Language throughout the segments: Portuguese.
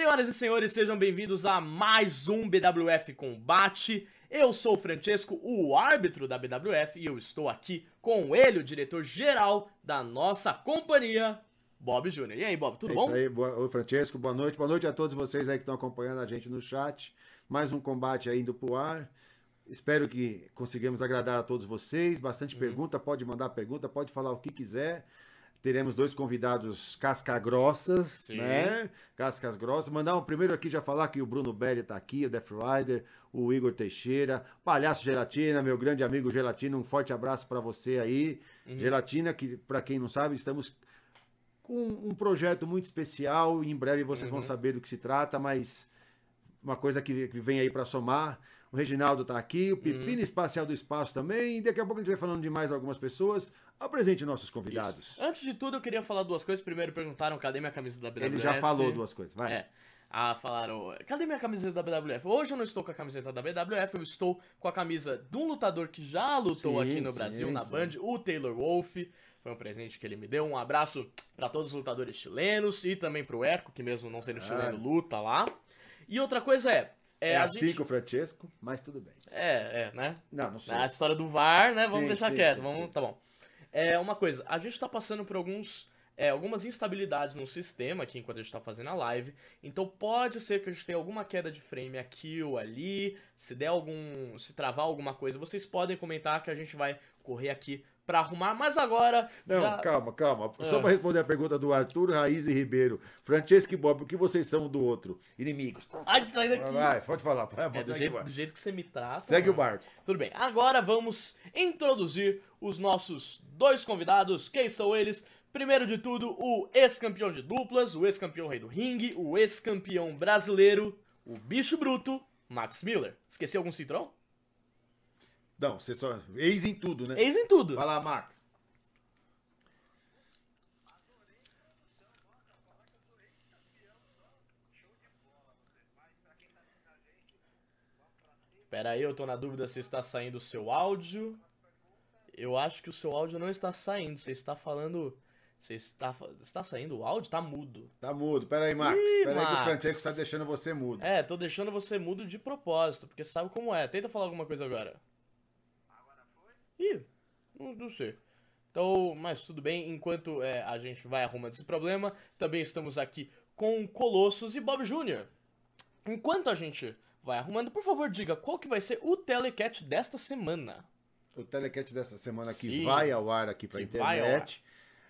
Senhoras e senhores, sejam bem-vindos a mais um BWF Combate. Eu sou o Francesco, o árbitro da BWF, e eu estou aqui com ele, o diretor-geral da nossa companhia, Bob Júnior. E aí, Bob, tudo é bom? Isso aí, boa, oi Francesco, boa noite. Boa noite a todos vocês aí que estão acompanhando a gente no chat. Mais um combate aí indo pro ar. Espero que consigamos agradar a todos vocês. Bastante Uhum. pergunta, pode mandar pergunta, pode falar o que quiser. Teremos dois convidados casca-grossas, Sim. né? Cascas grossas. Mandar um primeiro aqui já falar que o Bruno Belli tá aqui, o Death Rider, o Igor Teixeira, Palhaço Gelatina, meu grande amigo Gelatina, um forte abraço para você aí. Uhum. Gelatina, que para quem não sabe, estamos com um projeto muito especial. Em breve vocês Uhum. vão saber do que se trata, mas uma coisa que, que vem aí para somar. O Reginaldo tá aqui, o. Pepino Espacial do Espaço também. E daqui a pouco a gente vai falando de mais algumas pessoas. Apresente nossos convidados. Antes de tudo, eu queria falar duas coisas. Primeiro, perguntaram cadê minha camisa da BWF. Ele já falou duas coisas, vai. É. Ah, falaram, cadê minha camiseta da BWF? Hoje eu não estou com a camiseta da BWF, eu estou com a camisa de um lutador que já lutou Sim, aqui no sim, Brasil, na sim. Band, o Taylor Wolf. Foi um presente que ele me deu. Um abraço para todos os lutadores chilenos e também pro Erco, que mesmo não sendo chileno, luta lá. E outra coisa é. É, É, assim gente- com o Francesco, mas tudo bem. é, é, né? Não, não sei. A história do VAR, né? Vamos Sim, deixar sim, quieto. sim, vamos. Tá bom. É, uma coisa, a gente tá passando por alguns. é, algumas instabilidades no sistema aqui enquanto a gente tá fazendo a live. Então pode ser que a gente tenha alguma queda de frame aqui ou ali. Se der algum. Se travar alguma coisa, vocês podem comentar que a gente vai correr aqui pra arrumar. Mas agora. Não, já- calma, calma. Só Ah. para responder a pergunta do Arthur, Raiz e Ribeiro. Francesco e Bob, o que vocês são um do outro? Inimigos. Ai, sai daqui! Vai, pode falar. Vai, É, do, jeito, o do jeito que você me trata. Segue o mano. barco. Tudo bem, agora vamos introduzir os nossos dois convidados. Quem são eles? Primeiro de tudo, o ex-campeão de duplas, o ex-campeão rei do ringue, o ex-campeão brasileiro, o bicho bruto, Max Miller. Esqueci algum citrão? Não, você só. Eis em tudo, né? Ex em tudo. Vai lá, Max. Pera aí, eu tô na dúvida se está saindo o seu áudio. Eu acho que o seu áudio não está saindo. Você está falando. Você está. Está saindo o áudio? Tá mudo. Tá mudo. Pera aí, Max. Ih, Pera aí que o Max. Francesco tá deixando você mudo. É, tô deixando você mudo de propósito, porque sabe como é. Tenta falar alguma coisa agora. Ih, não, não sei. Então, mas tudo bem, enquanto é, a gente vai arrumando esse problema, também estamos aqui com Colossus e Bob Jr. Enquanto a gente vai arrumando, por favor, diga qual que vai ser o telecat desta semana. O telecat dessa semana que Sim. vai ao ar aqui vai ao internet.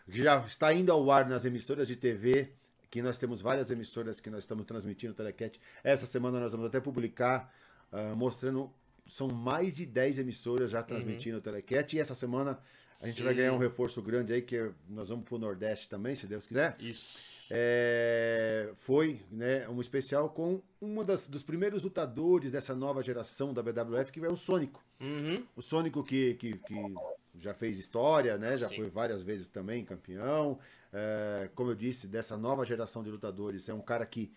que Já está indo ao ar nas emissoras de TV. Que nós temos várias emissoras que nós estamos transmitindo o telecat. Essa semana nós vamos até publicar, ah, mostrando. São mais de 10 emissoras já transmitindo o telecat. E essa semana a gente vai Sim. ganhar um reforço grande aí, que é- nós vamos pro Nordeste também, se Deus quiser. Isso. É, foi né, um especial com um dos primeiros lutadores dessa nova geração da BWF, que é o Sônico. Uhum. O Sônico que, que, que já fez história, né? Já Sim. foi várias vezes também campeão. É, como eu disse, dessa nova geração de lutadores, é um cara que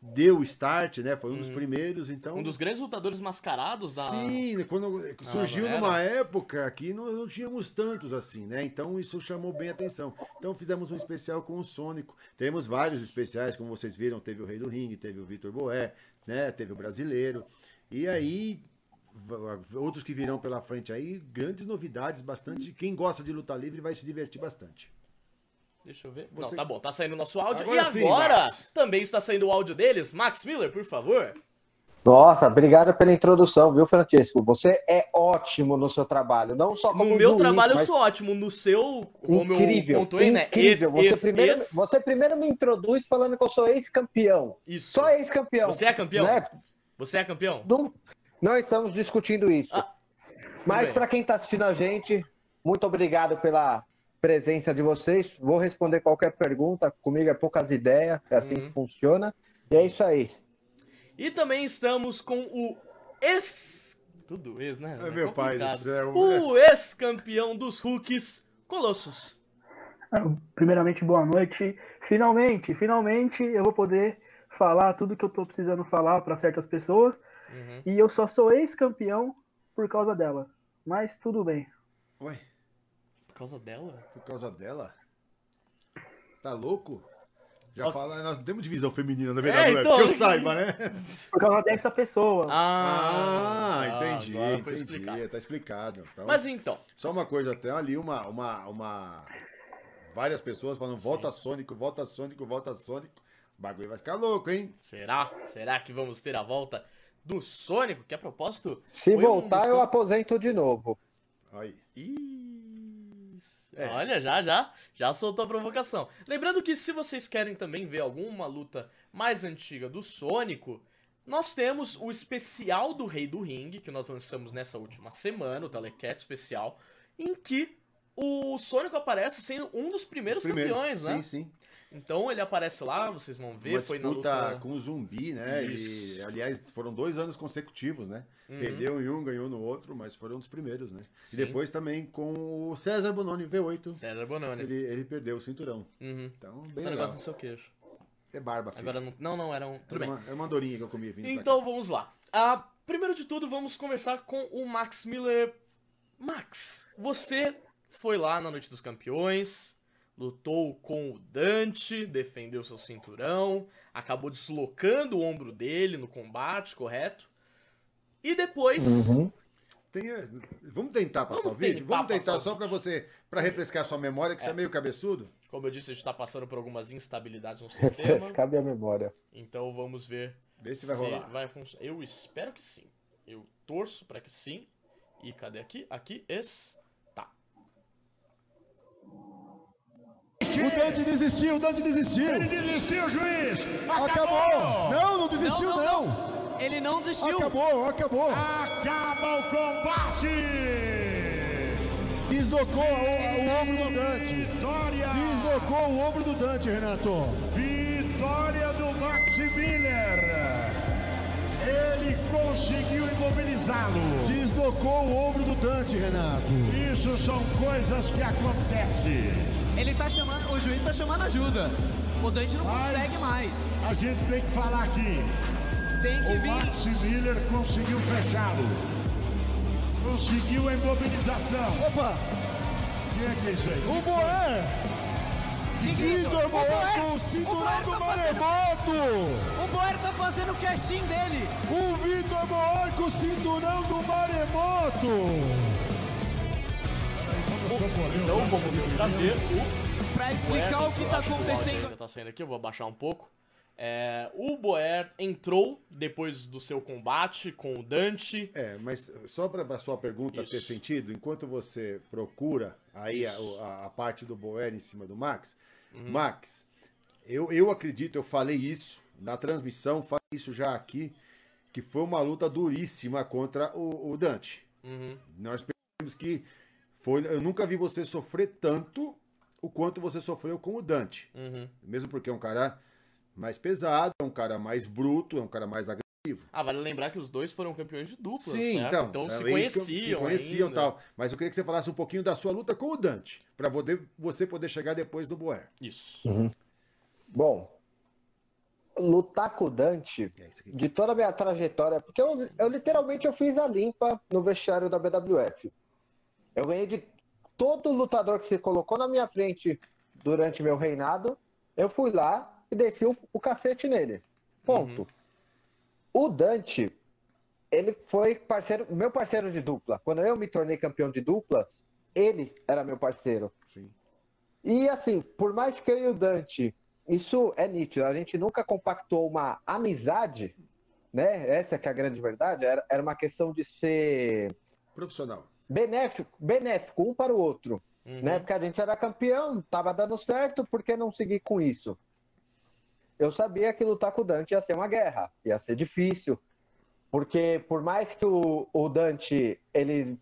deu o start, né? Foi um dos primeiros, então. Um dos grandes lutadores mascarados da. Sim, quando surgiu não era? numa época que não, não tínhamos tantos assim, né? Então isso chamou bem a atenção. Então fizemos um especial com o Sônico. Temos vários especiais, como vocês viram, teve o Rei do Ringue, teve o Vitor Boé, né? Teve o Brasileiro. E aí outros que virão pela frente aí, grandes novidades, bastante. Quem gosta de luta livre vai se divertir bastante. Deixa eu ver. Você- Não, tá bom, tá saindo o nosso áudio. Agora e sim, agora Max. também está saindo o áudio deles. Max Miller, por favor. Nossa, obrigado pela introdução, viu, Francisco? Você é ótimo no seu trabalho, não só como No meu juiz, trabalho eu mas sou ótimo. No seu, como incrível, eu pontuei, né? incrível. Esse, você, esse, primeiro, esse. você primeiro me introduz falando que eu sou ex-campeão. Isso. Só ex-campeão. Você é campeão? Né? Você é campeão? Não, não estamos discutindo isso. Ah, Mas para quem está assistindo a gente, muito obrigado pela presença de vocês. Vou responder qualquer pergunta. Comigo é poucas ideias, é assim Uhum. que funciona. E é isso aí. E também estamos com o ex. Tudo ex, né? Ai, meu pai do céu. O ex-campeão dos Hulks, Colossus. Primeiramente, boa noite. Finalmente, finalmente eu vou poder falar tudo que eu tô precisando falar para certas pessoas. Uhum. E eu só sou ex-campeão por causa dela. Mas tudo bem. Já Ok. fala, nós não temos divisão feminina na É, WWE, então- que eu saiba, né? Por causa dessa pessoa. Ah, tá, entendi, entendi. explicado. Tá explicado. Então, Mas então, Só uma coisa, tem ali uma, uma, uma... Várias pessoas falando, volta Sônico, volta Sônico, volta Sônico. O bagulho vai ficar louco, hein? será? Será que vamos ter a volta do Sônico? Que a propósito. Se foi um voltar, dos eu aposento de novo. Aí. Isso. É. Olha, já, já, já soltou a provocação. Lembrando que se vocês querem também ver alguma luta mais antiga do Sônico, nós temos o especial do Rei do Ringue, que nós lançamos nessa última semana, o Telecat especial, em que o Sônico aparece sendo um dos primeiros Primeiro. campeões, né? Sim, sim. Então ele aparece lá, vocês vão ver, Uma foi na disputa luta... com o zumbi, né? Isso. E, aliás, foram dois anos consecutivos, né? Uhum. Perdeu em um, ganhou no outro, mas foram dos primeiros, né? Sim. E depois também com o César Bononi, V8. César Bononi. Ele, ele perdeu o cinturão. Uhum. Então, bem Esse legal. negócio no seu queijo. É barba, filho. Agora não... Não, não, era um... Tudo era, bem. uma, era uma andorinha que eu comia vindo Então vamos lá. Ah, primeiro de tudo, vamos conversar com o Max Miller. Max, você foi lá na Noite dos Campeões, lutou com o Dante, defendeu seu cinturão, acabou deslocando o ombro dele no combate, correto? E depois. Uhum. Tem, eh, vamos tentar passar Vamos o vídeo? tentar Vamos tentar só pra você, pra refrescar sua memória, que você é meio cabeçudo. Como eu disse, a gente tá passando por algumas instabilidades no sistema. Refrescar minha memória. então vamos ver Vê se vai rolar. vai funcionar. Eu espero que sim. Eu torço pra que sim. E cadê aqui? Aqui está. O Dante desistiu, o Dante desistiu. Ele desistiu, juiz! Acabou! Não, não desistiu, não. Ele não desistiu. Acabou, acabou. Acaba o combate! Deslocou o, o ombro do Dante. Vitória! Deslocou o ombro do Dante, Renato. Vitória do Max Miller! Ele conseguiu imobilizá-lo! Deslocou o ombro do Dante, Renato. Isso são coisas que acontecem. Ele tá chamando, o juiz tá chamando ajuda. O Dante não Mas consegue mais. A gente tem que falar aqui. Tem que O vir. Max Miller conseguiu fechá-lo. Conseguiu a imobilização. Opa, Quem é que é isso aí? o que é isso? Vitor O Boer Boer- com o o cinturão do tá fazendo- maremoto. O Boer tá fazendo o casting dele. O Vitor Boer com o cinturão do maremoto. Então vamos ver pra ver o Pra explicar o que tá acontecendo. ainda tá saindo aqui, eu vou abaixar um pouco. É, o Boer entrou depois do seu combate com o Dante. É, mas só para a sua pergunta Isso. ter sentido, enquanto você procura aí a, a- a parte do Boer em cima do Max, Uhum. Max, eu, eu acredito, eu falei isso na transmissão, falei isso já aqui, que foi uma luta duríssima contra o, o Dante. Uhum. Nós pensamos que foi. Eu nunca vi você sofrer tanto o quanto você sofreu com o Dante. Uhum. Mesmo porque é um cara mais pesado, é um cara mais bruto, é um cara mais agressivo. Ah, vale lembrar que os dois foram campeões de dupla. Sim, certo? então. Então se é conheciam. Se conheciam e tal. Mas eu queria que você falasse um pouquinho da sua luta com o Dante. Pra poder, você poder chegar depois do Boer. Isso. Bom, lutar com o Dante, É de toda a minha trajetória, porque eu, eu literalmente eu fiz a limpa no vestiário da BWF. Eu ganhei de todo lutador que se colocou na minha frente durante meu reinado, eu fui lá e desci o, o cacete nele. Ponto. O Dante, ele foi parceiro, meu parceiro de dupla. Quando eu me tornei campeão de duplas, ele era meu parceiro. Sim. E assim, por mais que eu e o Dante, isso é nítido, a gente nunca compactou uma amizade, né? Essa que é a grande verdade, era, era uma questão de ser Profissional. Benéfico, benéfico um para o outro, Uhum. né? Porque a gente era campeão, tava dando certo, por que não seguir com isso? Eu sabia que lutar com o Dante ia ser uma guerra, ia ser difícil, porque por mais que o, o Dante ele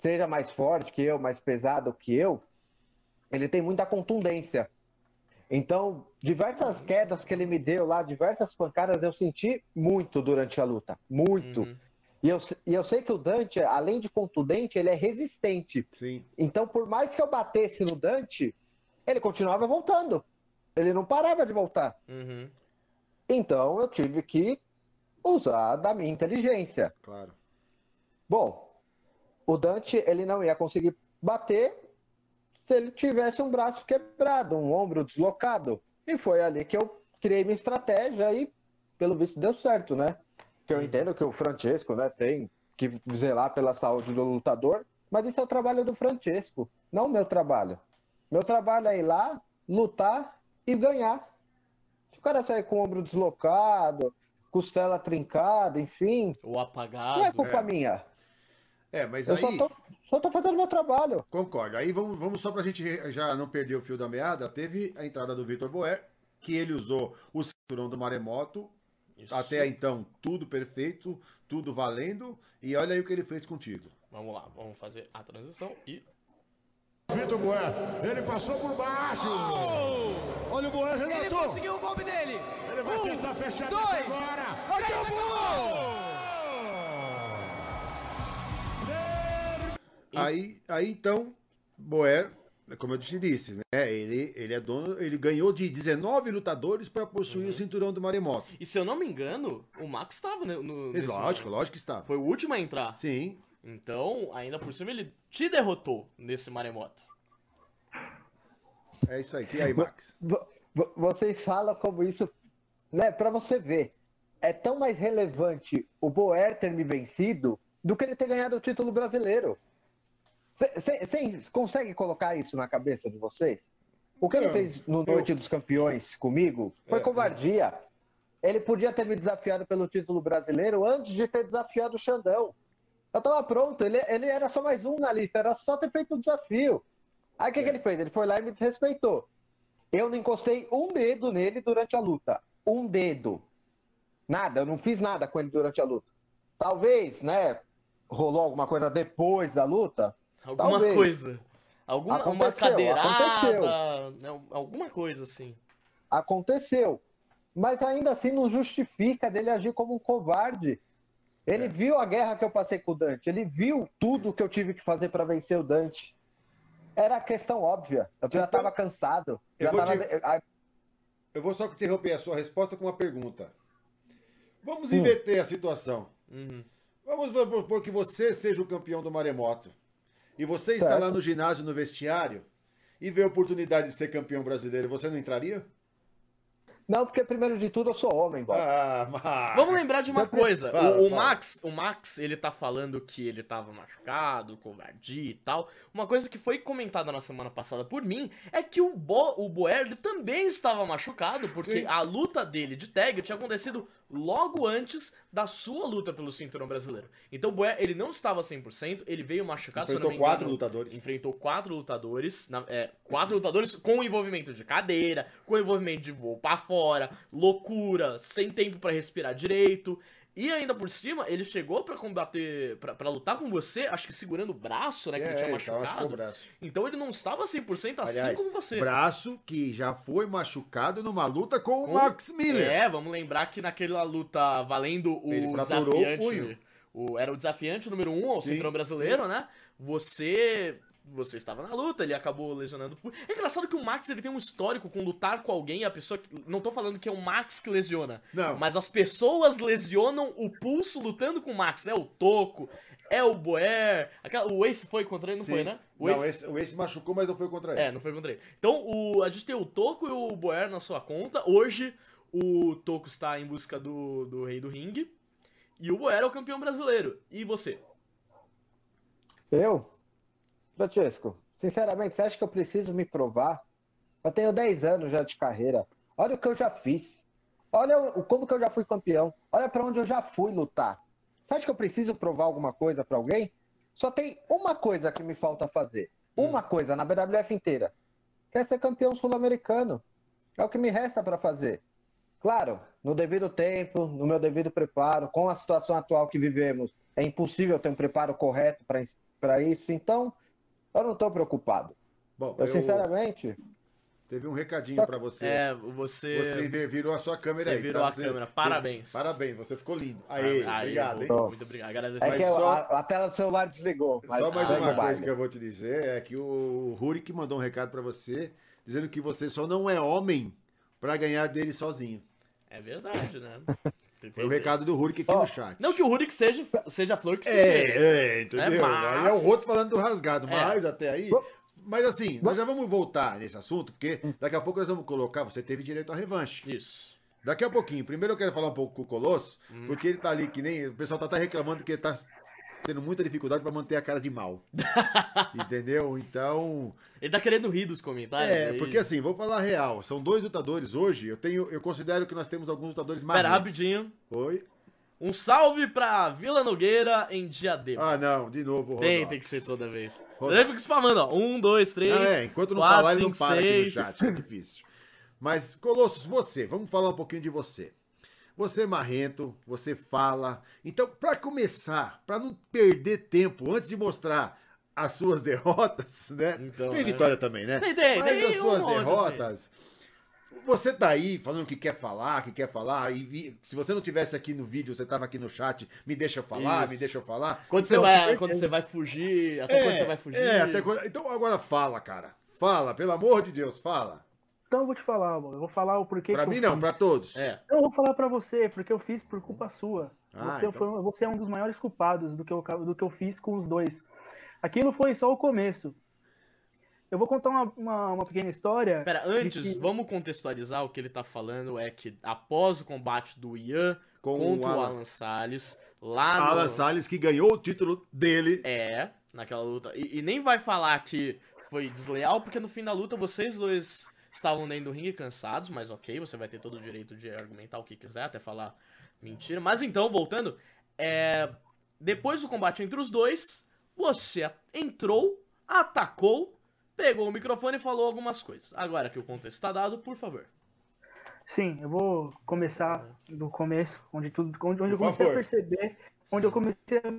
seja mais forte que eu, mais pesado que eu, ele tem muita contundência. Então, diversas quedas que ele me deu lá, diversas pancadas, eu senti muito durante a luta. Muito. Uhum. E, eu, e eu sei que o Dante, além de contundente, ele é resistente. Sim. Então, por mais que eu batesse no Dante, ele continuava voltando. Ele não parava de voltar. Uhum. Então, eu tive que usar da minha inteligência. Claro. Bom, o Dante ele não ia conseguir bater se ele tivesse um braço quebrado, um ombro deslocado. E foi ali que eu criei minha estratégia e, pelo visto, deu certo, né? Que eu entendo que o Francesco, né, tem que zelar pela saúde do lutador, mas isso é o trabalho do Francesco, não o meu trabalho. Meu trabalho é ir lá, lutar e ganhar. Se o cara sair com o ombro deslocado, costela trincada, enfim, O apagado. não é culpa é. minha. É, mas Eu aí. só tô, só tô fazendo meu trabalho. Concordo. Aí vamos, vamos só pra gente já não perder o fio da meada. Teve a entrada do Vitor Boer, que ele usou o cinturão do maremoto. Isso. Até então, tudo perfeito, tudo valendo. E olha aí o que ele fez contigo. Vamos lá, vamos fazer a transição e. Vitor Boé, ele passou por baixo. Olha o Boé, Ele Renato. conseguiu o golpe dele. Ele vai Um, tentar fechar dois, agora. três, Acabou! Aí, aí então, Boer, como eu te disse, né? Ele, ele é dono, ele ganhou de 19 lutadores para possuir Uhum. o cinturão do maremoto. E se eu não me engano, o Max estava no. no nesse lógico, momento. lógico que está. Foi o último a entrar. Sim. Então, ainda por cima, ele te derrotou nesse maremoto. É isso aí. E aí, Max? Vo- vo- Vocês falam como isso, né? Para você ver, é tão mais relevante o Boer ter me vencido do que ele ter ganhado o título brasileiro. Vocês conseguem colocar isso na cabeça de vocês? O que ele Não, fez no eu- Noite dos Campeões comigo foi É, covardia. Ele podia ter me desafiado pelo título brasileiro antes de ter desafiado o Xandão. Eu tava pronto, ele, ele era só mais um na lista, era só ter feito o desafio. Aí o que, que ele fez? Ele foi lá e me desrespeitou. Eu não encostei um dedo nele durante a luta. Um dedo. Nada, eu não fiz nada com ele durante a luta. Talvez, né? Rolou alguma coisa depois da luta? Alguma Talvez. coisa. Alguma uma Aconteceu, cadeirada. aconteceu. né, Alguma coisa assim. Aconteceu. Mas ainda assim não justifica dele agir como um covarde. Ele É. viu a guerra que eu passei com o Dante. Ele viu tudo que eu tive que fazer para vencer o Dante. Era questão óbvia. Eu já Então, estava cansado. eu Já vou tava... te- a- Eu vou só interromper a sua resposta com uma pergunta. Vamos Hum. inverter a situação. Uhum. Vamos supor que você seja o campeão do maremoto. E você está Certo. lá no ginásio, no vestiário, e vê a oportunidade de ser campeão brasileiro. Você não entraria? Não, porque primeiro de tudo eu sou homem, Bob. Ah, mas... Vamos lembrar de uma coisa. Fala, o, o. Max, o Max, ele tá falando que ele tava machucado, covardia e tal. Uma coisa que foi comentada na semana passada por mim é que o, Bo, o Boer ele também estava machucado, porque Sim. a luta dele de tag tinha acontecido logo antes da sua luta pelo cinturão brasileiro. Então o Boer, ele não estava 100%, ele veio machucado, Enfrentou me quatro engano, lutadores. Enfrentou quatro lutadores, na- é, quatro lutadores com envolvimento de cadeira, com envolvimento de voo pra fora, loucura, sem tempo pra respirar direito. E ainda por cima, ele chegou pra combater, pra, pra lutar com você, acho que segurando o braço, né, que ele tinha É, ele tava machucado. o braço. Então ele não estava 100% assim Aliás, como você. braço que já foi machucado numa luta com o Com- Max Miller. É, vamos lembrar que naquela luta valendo o Ele o desafiante. punho. o- era o desafiante número um ao Sim, cinturão brasileiro, né? Você. Você estava na luta, ele acabou lesionando. É engraçado que o Max ele tem um histórico com lutar com alguém a pessoa. que- Não tô falando que é o Max que lesiona. Não. Mas as pessoas lesionam o pulso lutando com o Max. É o Toco, é o Boer. Aquela, o Ace foi contra ele, não Sim. foi, né? O Não, Ace- esse, o Ace machucou, mas não foi contra ele. é, não foi contra ele. Então, o, a gente tem o Toco e o Boer na sua conta. Hoje, o Toco está em busca do, do Rei do Ringue. E o Boer é o campeão brasileiro. E você? Eu? Francesco, sinceramente, você acha que eu preciso me provar? Eu tenho 10 anos já de carreira. Olha o que eu já fiz. Olha o, como que eu já fui campeão. Olha pra onde eu já fui lutar. Você acha que eu preciso provar alguma coisa pra alguém? Só tem uma coisa que me falta fazer. Uma coisa na BWF inteira. Que é ser campeão sul-americano. É o que me resta pra fazer. Claro, no devido tempo, no meu devido preparo, com a situação atual que vivemos, é impossível ter um preparo correto para isso. Então, eu não estou preocupado. Bom, Eu, sinceramente, Teve um recadinho pra você. É, você. Você vir- virou a sua câmera Você aí. virou tá? a câmera. Parabéns. parabéns, você ficou lindo. Aí, Aí, obrigado, hein? Muito obrigado. Agradeço. é que eu- só- a, a tela do celular desligou. mas Só mais segue uma o baile. coisa que eu vou te dizer é que o Rurik mandou um recado pra você, dizendo que você só não é homem pra ganhar dele sozinho. É verdade, né? Foi o recado do Rurik aqui Ó, no chat. Não que o Rurik seja, seja a flor que se vê. É, é, entendeu? É, mas- Aí é o Roto falando do rasgado, É. mas até aí. Mas assim, nós já vamos voltar nesse assunto, porque daqui a pouco nós vamos colocar, você teve direito à revanche. Isso. Daqui a pouquinho. Primeiro eu quero falar um pouco com o Colosso, Hum. porque ele tá ali que nem. O pessoal tá até reclamando que ele tá tendo muita dificuldade pra manter a cara de mal. Entendeu? Então. Ele tá querendo rir dos comentários. É, aí. porque assim, vou falar real. São dois lutadores hoje. Eu tenho, eu considero que nós temos alguns lutadores mais. Pera, rapidinho. Oi. Um salve pra Vila Nogueira em Diadema. Ah, não, de novo. o tem, Rodox. tem que ser toda vez. Você Rodox. já fica spamando, ó. Um, dois, três. Ah, é, enquanto não quatro, falar, ele não para aqui no seis. chat. É difícil. Mas, Colossus, você, vamos falar um pouquinho de você. Você é marrento, você fala. Então, pra começar, pra não perder tempo antes de mostrar as suas derrotas, né? Então, tem é. vitória também, né? Tem, tem, Mas tem as um suas monte, derrotas. Você tá aí falando que quer falar, que quer falar, e vi- se você não tivesse aqui no vídeo, você tava aqui no chat, me deixa eu falar, Isso. me deixa eu falar. Quando, Então, você vai, quando você vai fugir, até quando você vai fugir. é, até quando- Então agora fala, cara. Fala, pelo amor de Deus, fala. Então eu vou te falar, mano. Eu vou falar o porquê Pra que mim eu não, fiz. pra todos. É. Eu vou falar pra você, porque eu fiz por culpa sua. Ah, você, então. foi- você é um dos maiores culpados do que, eu, do que eu fiz com os dois. Aquilo foi só o começo. Eu vou contar uma, uma, uma pequena história. Pera, antes, que- vamos contextualizar o que ele tá falando é que após o combate do Ian Com contra o o Alan. Alan Salles, lá no... Alan Salles que ganhou o título dele. É, naquela luta. E, e nem vai falar que foi desleal, porque no fim da luta vocês dois estavam dentro do ringue cansados, mas ok, você vai ter todo o direito de argumentar o que quiser, até falar mentira. Mas então, voltando, é, depois do combate entre os dois, você entrou, atacou, pegou o microfone e falou algumas coisas. Agora que o contexto está dado, por favor. Sim, eu vou começar do começo, onde tudo, onde, onde eu comecei favor. a perceber, onde eu comecei a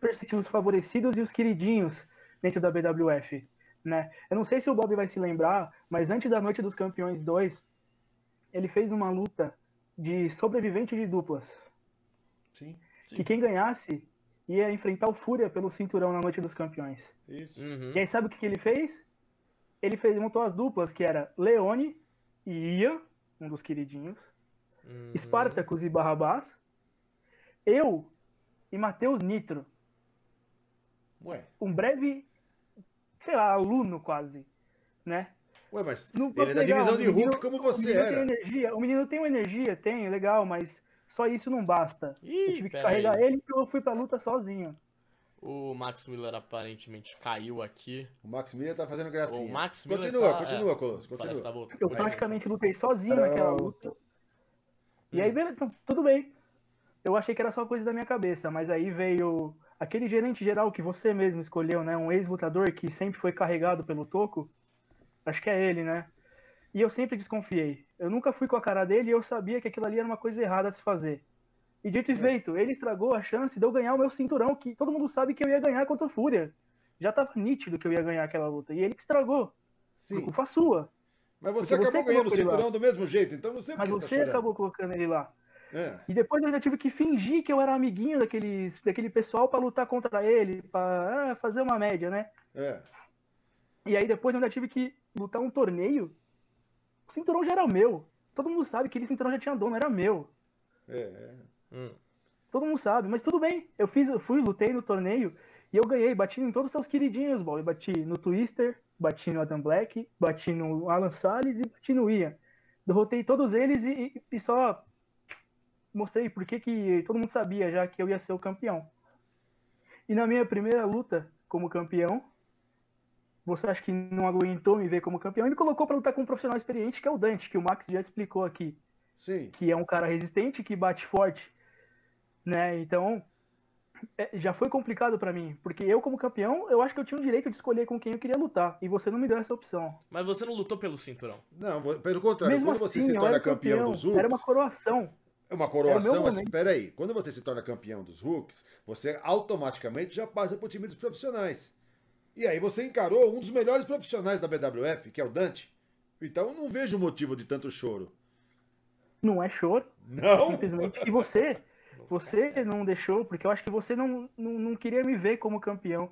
perceber os favorecidos e os queridinhos dentro da BWF, né? Eu não sei se o Bob vai se lembrar, mas antes da Noite dos Campeões 2, ele fez uma luta de sobrevivente de duplas, Sim, que quem ganhasse ia enfrentar o Fúria pelo cinturão na Noite dos Campeões. isso. Uhum. E aí sabe o que, que ele fez? Ele fez, montou as duplas, que era Leone e Ian, um dos queridinhos, Uhum. Spartacus e Barrabás, eu e Matheus Nitro, Ué, um breve, sei lá, aluno quase, né? ué, mas No- ele é da divisão o de menino- Hulk como o você menino era. Tem energia, o menino tem uma energia, tem, legal, mas só isso não basta. eu Ih, tive que carregar aí. ele, então eu fui pra luta sozinho. O Max Miller aparentemente caiu aqui. O Max Miller tá fazendo gracinha. O Max Miller Continua, tá- continua, é, Colosso, continua. Tá. Eu praticamente lutei sozinho Caramba. naquela luta. E aí, beleza, então, tudo bem. Eu achei que era só coisa da minha cabeça, mas aí veio aquele gerente geral que você mesmo escolheu, né? Um ex-lutador que sempre foi carregado pelo toco. Acho que é ele, né? E eu sempre desconfiei. Eu nunca fui com a cara dele e eu sabia que aquilo ali era uma coisa errada a se fazer. E dito e feito, ele estragou a chance de eu ganhar o meu cinturão, que todo mundo sabe que eu ia ganhar contra o Fúria. Já tava nítido que eu ia ganhar aquela luta. E ele estragou. Por Sim, culpa sua. mas você porque você acabou ganhando o cinturão do mesmo jeito, então você Mas por você tá acabou colocando ele lá. É. E depois eu ainda tive que fingir que eu era amiguinho daqueles, daquele pessoal pra lutar contra ele, pra ah, fazer uma média, né? É. E aí depois eu ainda tive que lutar um torneio. O cinturão já era meu. Todo mundo sabe que aquele cinturão já tinha dono, era meu. É, é. Hum. Todo mundo sabe, mas tudo bem. Eu fiz, eu fui, lutei no torneio e eu ganhei, bati em todos os seus queridinhos, Bob. Eu bati no Twister, bati no Adam Black, bati no Alan Salles e bati no Ian. Derrotei todos eles e, e- e só mostrei por que que todo mundo sabia já que eu ia ser o campeão. E na minha primeira luta como campeão, você acha que não aguentou me ver como campeão e me colocou pra lutar com um profissional experiente que é o Dante, que o Max já explicou aqui Sim. que é um cara resistente, que bate forte, né? Então, é, já foi complicado pra mim, porque eu como campeão, eu acho que eu tinha o direito de escolher com quem eu queria lutar, e você não me deu essa opção. Mas você não lutou pelo cinturão. Não, pelo contrário, Mesmo quando você assim, se eu torna campeão, campeão, dos Hulks, era uma coroação. É uma Era coroação, o meu mas momento. peraí, quando você se torna campeão dos Hulks, você automaticamente já passa pro time dos profissionais. E aí você encarou um dos melhores profissionais da BWF, que é o Dante. Então eu não vejo motivo de tanto choro. Não é choro, Não? simplesmente. E você, você não deixou, porque eu acho que você não, não, não queria me ver como campeão.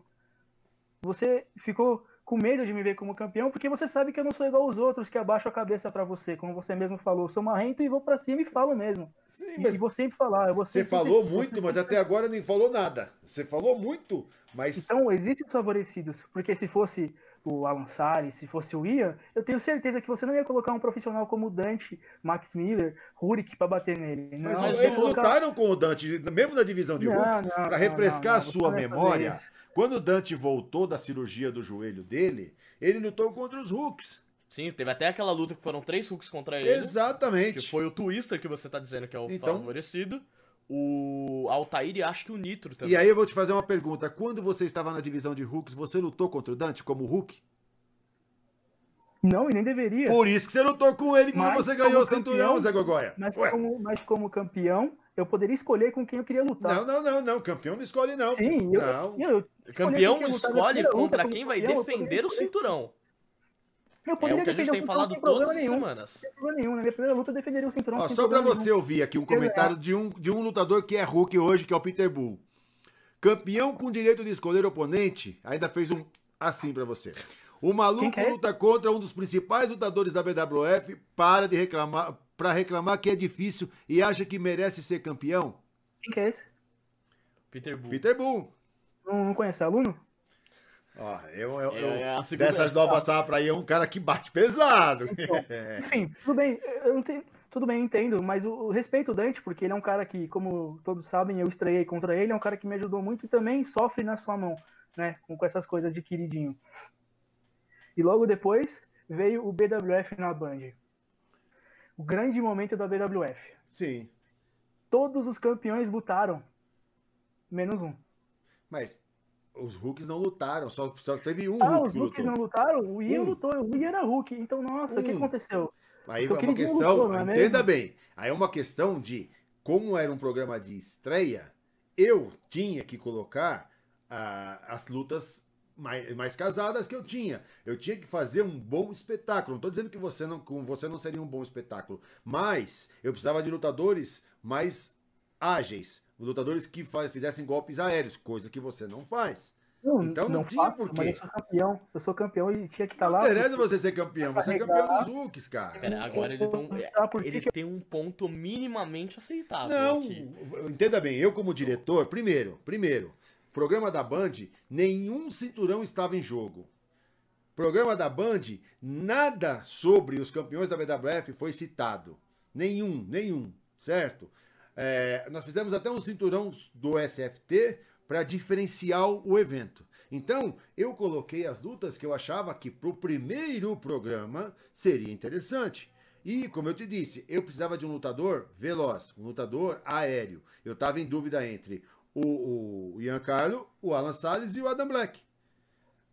Você ficou com medo de me ver como campeão, porque você sabe que eu não sou igual aos outros que abaixo a cabeça pra você, como você mesmo falou, eu sou marrento e vou pra cima e falo mesmo. Sim, mas e vou sempre falar. Eu vou você sempre- falou você muito, mas sempre- até agora nem falou nada. Você falou muito, mas Então, existem os favorecidos, porque se fosse o Alan Salles, se fosse o Ian, eu tenho certeza que você não ia colocar um profissional como o Dante, Max Miller, Rurik pra bater nele. Não, Mas Mas eles vou lutaram com o Dante, mesmo na divisão de Não, Hulks, não, para refrescar não, a não, sua você ia fazer memória. Quando o Dante voltou da cirurgia do joelho dele, ele lutou contra os Hulks. Sim, teve até aquela luta que foram três hooks contra ele. Exatamente. Que foi o Twister que você tá dizendo que é o Então- favorecido. O Altair e acho que o Nitro também. E aí eu vou te fazer uma pergunta. Quando você estava na divisão de Hulks, você lutou contra o Dante como Hulk? Não, e nem deveria. Por isso que você lutou com ele quando Mas você ganhou o cinturão, Zé Gogoia. Mas Ué, como, mas como campeão, eu poderia escolher com quem eu queria lutar. não, não, não, não. Campeão não escolhe, não. Sim, eu, não. eu, eu Campeão quem escolhe contra quem vai campeão, defender o cinturão. Eu É o que a gente tem falado sem todas as nenhum. semanas. Sem problema nenhum. Na minha primeira luta eu defenderia o cinturão Ó, só pra problema você ouvir aqui um comentário de um, de um lutador que é Hulk hoje, que é o Peter Bull. Campeão com direito de escolher oponente, ainda fez um assim pra você. O maluco é? luta contra um dos principais lutadores da BWF, para de reclamar, para reclamar que é difícil e acha que merece ser campeão. Quem que é esse? Peter Bull. Peter Bull. Não, não conhece aluno? Ó, eu, eu, eu- É, é a segunda- dessas novas safras aí é um cara que bate pesado. É. Enfim, tudo bem, eu não tenho, tudo bem, entendo, mas o, o respeito o Dante, porque ele é um cara que, como todos sabem, eu estreiei contra ele, é um cara que me ajudou muito e também sofre na sua mão, né, com, com essas coisas de queridinho. E logo depois veio o BWF na Band. O grande momento da BWF. Sim, Todos os campeões lutaram, menos um. mas os Hulks não lutaram, só, só teve um Ah, Hulk os que Hulks não lutaram? O Ian Um. lutou, o Ian era Hulk. Então, nossa, o que Um. aconteceu? Aí Seu é uma questão, lutou, é entenda bem, aí é uma questão de como era um programa de estreia, eu tinha que colocar ah, as lutas mais, mais casadas que eu tinha. Eu tinha que fazer um bom espetáculo. Não estou dizendo que você não, com você não seria um bom espetáculo, mas eu precisava de lutadores mais ágeis, lutadores que fizessem golpes aéreos, coisa que você não faz. Não, Então não tinha faço, porquê. Eu sou campeão. Eu sou campeão e tinha que estar Não Tá lá. interessa porque- você ser campeão, você é campeão dos Hulks, cara. Pera, agora ele, um, que ele que tem um ponto minimamente aceitável Não, aqui. entenda bem, eu como diretor, primeiro, primeiro, programa da Band, nenhum cinturão estava em jogo. Programa da Band, nada sobre os campeões da BWF foi citado. Nenhum, nenhum, certo? É, nós fizemos até um cinturão do SFT para diferenciar o evento. Então, eu coloquei as lutas que eu achava que para o primeiro programa seria interessante. E, como eu te disse, eu precisava de um lutador veloz, um lutador aéreo. Eu estava em dúvida entre o, o Ian Carlo, o Alan Salles e o Adam Black.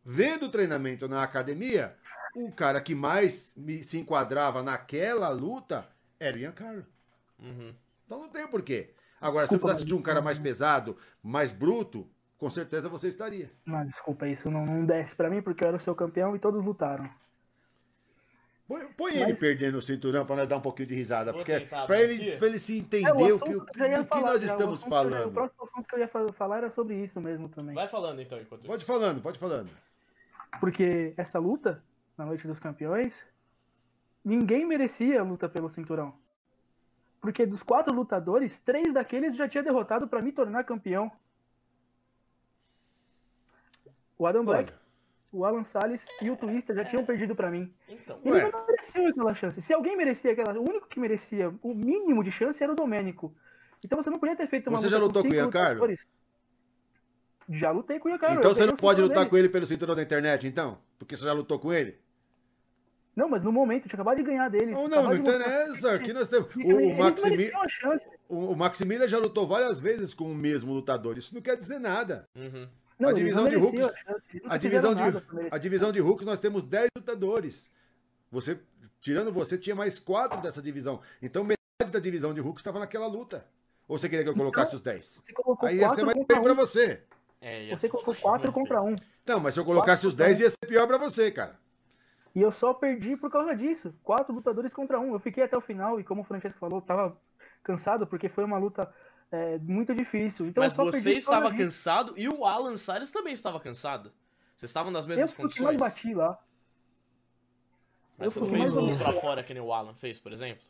Vendo o treinamento na academia, o cara que mais me, se enquadrava naquela luta era o Ian Carlo. Uhum. Então não tem porquê. Agora, se eu Desculpa, precisasse de um cara mais pesado, mais bruto, com certeza você estaria. Não, desculpa, isso não, não desce pra mim porque eu era o seu campeão e todos lutaram. Põe, põe ele Mas- perdendo o cinturão para nós dar um pouquinho de risada, Vou porque tentar para ele, pra ele se É, entender o assunto que, eu já ia do que nós já, o estamos que eu- O falando. próximo assunto que eu ia fa- falar era sobre isso mesmo também. Vai falando então, enquanto isso. Pode falando, pode falando. Porque essa luta, na Noite dos Campeões, ninguém merecia a luta pelo cinturão. Porque dos quatro lutadores, três daqueles já tinha derrotado pra me tornar campeão. O Adam Black, Olha, o Alan Salles e o Twister já tinham perdido pra mim. Então, Ele Ué. não mereceu aquela chance. Se alguém merecia aquela, o único que merecia o mínimo de chance era o Domênico. Então você não podia ter feito uma Você já lutou com o Ian. Já lutei com o Ian então você não pode lutar dele. com ele pelo cinturão da internet, então? Porque você já lutou com ele? Não, mas no momento, eu tinha acabado de ganhar deles. Não, não, não interessa. Aqui nós temos. O, o, Maximi- o, o Maximilian já lutou várias vezes com o mesmo lutador. Isso não quer dizer nada. uhum. Não, a divisão de Hulks- a A divisão, de, nada pra merecer. a divisão de Hulks nós temos 10 lutadores. Você, tirando você, tinha mais 4 dessa divisão. Então metade da divisão de Hulks estava naquela luta. Ou você queria que eu colocasse os 10? Você colocou Aí ia ser quatro mais bem pra um. você. É, Você colocou quatro mais contra três. um. Não, mas se eu colocasse os 10 ia ser pior pra você, cara. E eu só perdi por causa disso. Quatro lutadores contra um. Eu fiquei até o final e, como o Francesco falou, tava cansado porque foi uma luta é, muito difícil. Então Mas eu você estava cansado e o Alan Salles também estava cansado. Vocês estavam nas Eu mesmas mais condições? bati lá. Mas você eu não fui fez o ou pra fora que nem o Alan fez, por exemplo?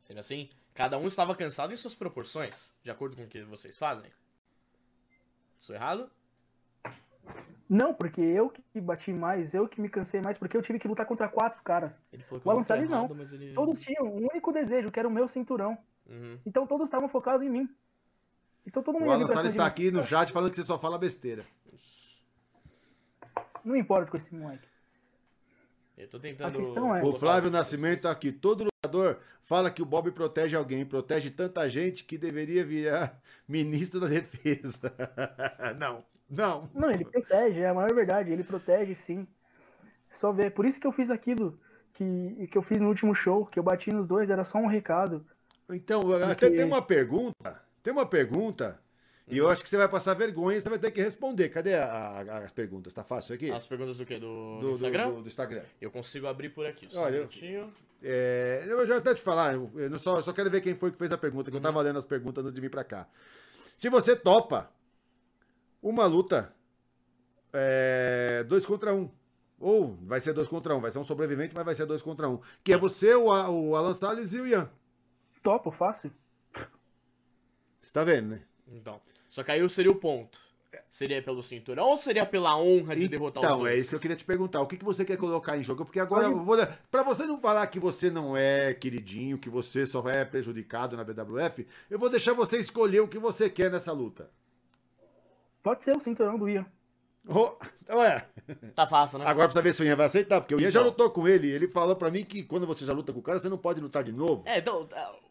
Sendo assim, cada um estava cansado em suas proporções, de acordo com o que vocês fazem. Sou errado? Não, porque eu que bati mais, eu que me cansei mais, porque eu tive que lutar contra quatro caras. Ele falou que O eu Alan não Salles não. errado, ele... Todos tinham um único desejo, que era o meu cinturão. Uhum. Então todos estavam focados em mim. Então todo mundo O Alan Salles está aqui no chat falando que você só fala besteira. Não importa com esse moleque. Eu tô tentando... A questão é- O Flávio Nascimento tá aqui. Todo lutador fala que o Bob protege alguém, protege tanta gente que deveria virar ministro da defesa. não, não. Não, ele protege, é a maior verdade, ele protege sim. Só ver. Por isso que eu fiz aquilo que, que eu fiz no último show, que eu bati nos dois, era só um recado. Então, até tem uma pergunta. Tem uma pergunta. E eu acho que você vai passar vergonha e você vai ter que responder. Cadê a- a- as perguntas? Tá fácil aqui? As perguntas do quê? Do, do Instagram? do- do Instagram. Eu consigo abrir por aqui. Só Olha, um. É, eu já até te falar, eu, só, eu só quero ver quem foi que fez a pergunta, que eu tava lendo as perguntas antes de vir pra cá. Se você topa uma luta é, dois contra um, ou vai ser dois contra um, vai ser um sobrevivente, mas vai ser dois contra um, que é você, o, o Alan Salles e o Ian. Topo, fácil. Você tá vendo, né? Então, só que aí seria o ponto. Seria pelo cinturão ou seria pela honra de derrotar os Então, é isso que eu queria te perguntar. O que, que você quer colocar em jogo? Porque agora, eu vou, pra você não falar que você não é queridinho, que você só é prejudicado na BWF, eu vou deixar você escolher o que você quer nessa luta. Pode ser o cinturão do Ian. Oh, ué, Tá fácil, né? agora precisa ver se o Ian vai aceitar, porque o Ian já Então. lutou com ele. Ele falou pra mim que quando você já luta com o cara, você não pode lutar de novo. É, então,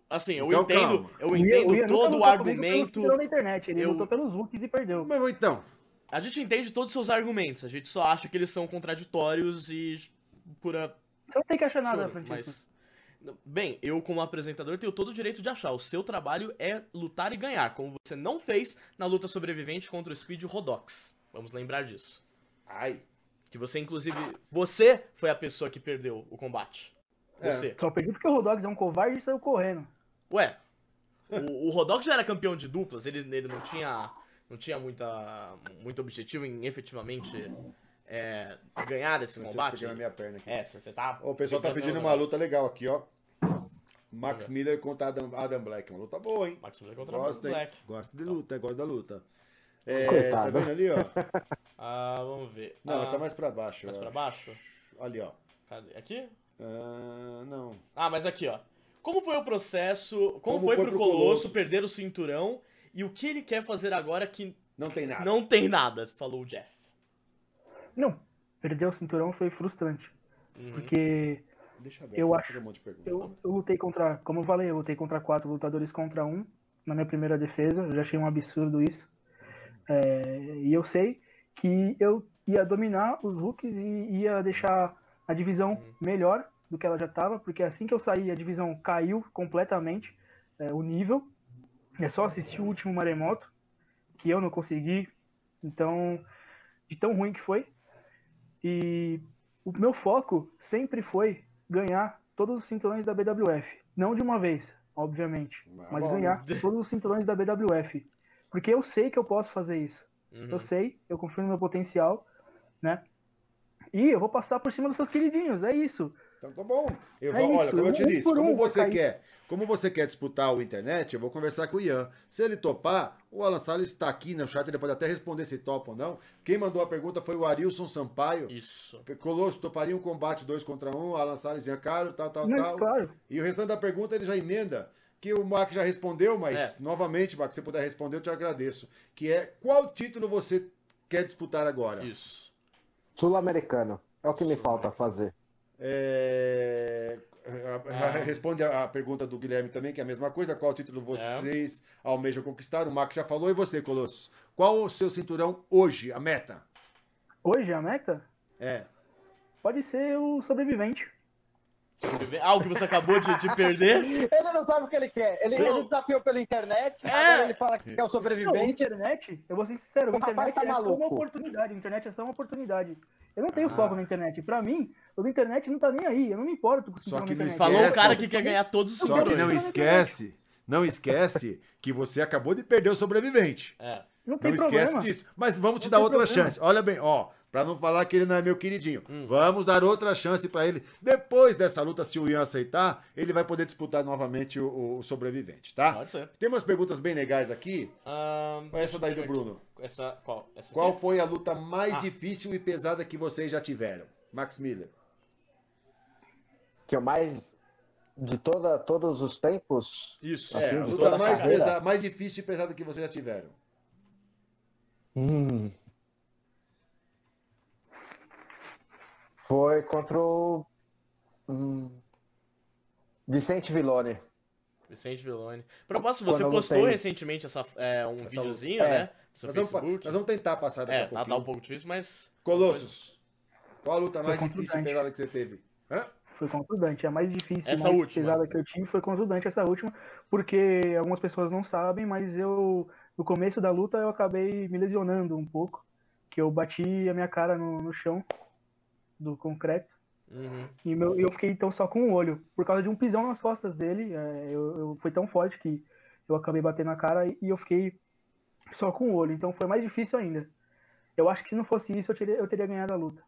assim, eu Então, entendo, calma. eu entendo o Ian todo o pelo argumento. cinturão na internet, ele eu- lutou pelos hooks e perdeu. Mas então, A gente entende todos os seus argumentos, a gente só acha que eles são contraditórios e pura Você não tem que achar nada, choro, Francisco. mas bem, eu como apresentador tenho todo o direito de achar. O seu trabalho é lutar e ganhar, como você não fez na luta sobrevivente contra o Speed Rodox. Vamos lembrar disso. ai, Que você inclusive, você foi a pessoa que perdeu o combate. É. Você. Só perdi porque o Rodox é um covarde e saiu correndo. Ué, o, o Rodox já era campeão de duplas, ele, ele não tinha, não tinha muita, muito objetivo em efetivamente é, ganhar esse eu combate. pegar na minha perna aqui. É, você tá. Ó, o pessoal tá pedindo uma luta legal aqui, ó. Max Miller contra Adam, Adam Black. Uma luta boa, hein? Max Miller contra Gosto, o hein? Black. Gosto de luta, gosto da luta. É, tá vendo ali, ó? Ah, vamos ver. Não, ah, tá mais pra baixo. mais eu pra baixo? Ali, ó. Cadê? Aqui? Ah, não. Ah, mas aqui, ó. Como foi o processo? Como, Como foi, foi pro pro Colosso, Colosso? perder o cinturão? E o que ele quer fazer agora que Não tem nada. não tem nada, falou o Jeff. Não, perder o cinturão foi frustrante. Uhum. Porque Deixa aberto, Eu acho- um monte de pergunta. eu, eu lutei contra, como eu falei, eu lutei contra quatro lutadores contra um na minha primeira defesa. Eu já achei um absurdo isso. É, e eu sei que eu ia dominar os hooks e ia deixar a divisão melhor do que ela já estava, porque assim que eu saí, a divisão caiu completamente é, o nível. É só assistir o último maremoto, que eu não consegui. Então, de tão ruim que foi. E o meu foco sempre foi ganhar todos os cinturões da BWF. Não de uma vez, obviamente, mas bom, ganhar todos os cinturões da BWF. Porque eu sei que eu posso fazer isso. Uhum. Eu sei, eu confio no meu potencial, né? E eu vou passar por cima dos seus queridinhos, é isso. Então tá bom. Eu É vou, olha, isso, como eu te um disse, como um você cair. quer, como você quer disputar o internet, eu vou conversar com o Ian. Se ele topar, o Alan Salles está aqui no chat, ele pode até responder se topa ou não. Quem mandou a pergunta foi o Arilson Sampaio. Isso. Colosso toparia um combate dois contra um, Alan Salles e Ian Caro, tal, tal, Mas, tal. claro, E o restante da pergunta ele já emenda, que o Mac já respondeu, mas É. novamente, Mac, se você puder responder, eu te agradeço. Que é qual título você quer disputar agora? Isso. Sul-americano. É o que me falta fazer. É, Ah. Responde a, pergunta do Guilherme também, que é a mesma coisa. Qual título vocês almejam conquistar? O Mac já falou. E você, Colossus? Qual o seu cinturão hoje, a meta? hoje a meta É. pode ser o sobrevivente. Ah, o que você acabou de, de perder? Ele não sabe o que ele quer. Ele, ele desafiou pela internet, É. agora ele fala que é o Não, sobrevivente. internet, eu vou ser sincero, a O internet tá é só maluco. uma oportunidade. A internet é só uma oportunidade. Eu não tenho Ah. foco na internet. Pra mim, o da internet não tá nem aí. Eu não me importo com o Só cinturão que não internet. Falou o Esquece. cara que quer ganhar todos os Só que não esquece Não esquece que você acabou de perder o sobrevivente. É. Não tem Não problema. esquece disso. Mas vamos te Não dar outra problema. chance. Olha bem, ó, pra não falar que ele não é meu queridinho. Hum. Vamos dar outra chance pra ele. Depois dessa luta, se o Ian aceitar, ele vai poder disputar novamente o, o sobrevivente, tá? Pode ser. Tem umas perguntas bem legais aqui. Qual é essa daí do ver aqui. Bruno? Essa, qual? Essa Qual foi a luta mais Ah. difícil e pesada que vocês já tiveram? Max Miller. Que eu mais. De toda, todos os tempos. Isso. É, Assim, a de luta a mais, carreira? pesa- mais difícil e pesada que vocês já tiveram. Hum. Foi contra o. hum, Vicente Villone. Vicente Villone. Propósito, você postou lutei. recentemente essa, é, um Essa videozinho, né? É. No seu Nós vamos, nós vamos tentar passar daqui É, a tá, pouquinho. tá um pouco difícil, mas. Colossus, qual a luta mais contra o difícil e pesada que você teve? Hã? Foi contra o Dante. A mais difícil, Essa mais última. pesada que eu tive foi contra o Dante, essa última, porque algumas pessoas não sabem, mas eu, no começo da luta, eu acabei me lesionando um pouco, que eu bati a minha cara no, no chão do concreto, Uhum. e meu, eu fiquei então só com um olho, por causa de um pisão nas costas dele, é, eu, eu- foi tão forte que eu acabei batendo na cara e, e eu fiquei só com o olho, então foi mais difícil ainda. Eu acho que se não fosse isso, eu teria, eu teria ganhado a luta.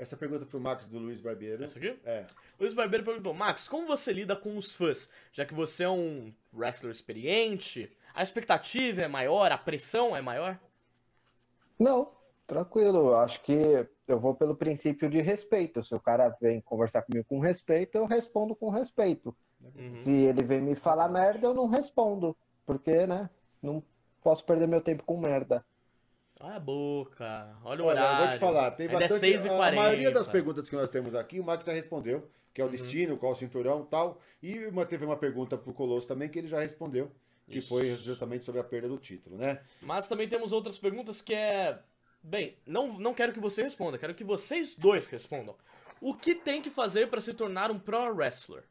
Essa pergunta pro Max do Luiz Barbeiro. Essa aqui? É. O Luiz Barbeiro perguntou: Max, como você lida com os fãs? Já que você é um wrestler experiente, a expectativa é maior, a pressão é maior? Não, tranquilo. Acho que eu vou pelo princípio de respeito. Se o cara vem conversar comigo com respeito, eu respondo com respeito. Uhum. Se ele vem me falar merda, eu não respondo. Porque, né? Não posso perder meu tempo com merda. Olha a boca, olha o Olha, horário. eu vou te falar, tem Ainda é bastante. 6h40. a maioria das perguntas que nós temos aqui, o Max já respondeu, que é o Uhum. destino, qual o cinturão e tal. E uma, teve uma pergunta pro Colosso também que ele já respondeu, que Isso. foi justamente sobre a perda do título, né? Mas também temos outras perguntas que é. Bem, não, não quero que você responda, quero que vocês dois respondam. O que tem que fazer para se tornar um pro wrestler?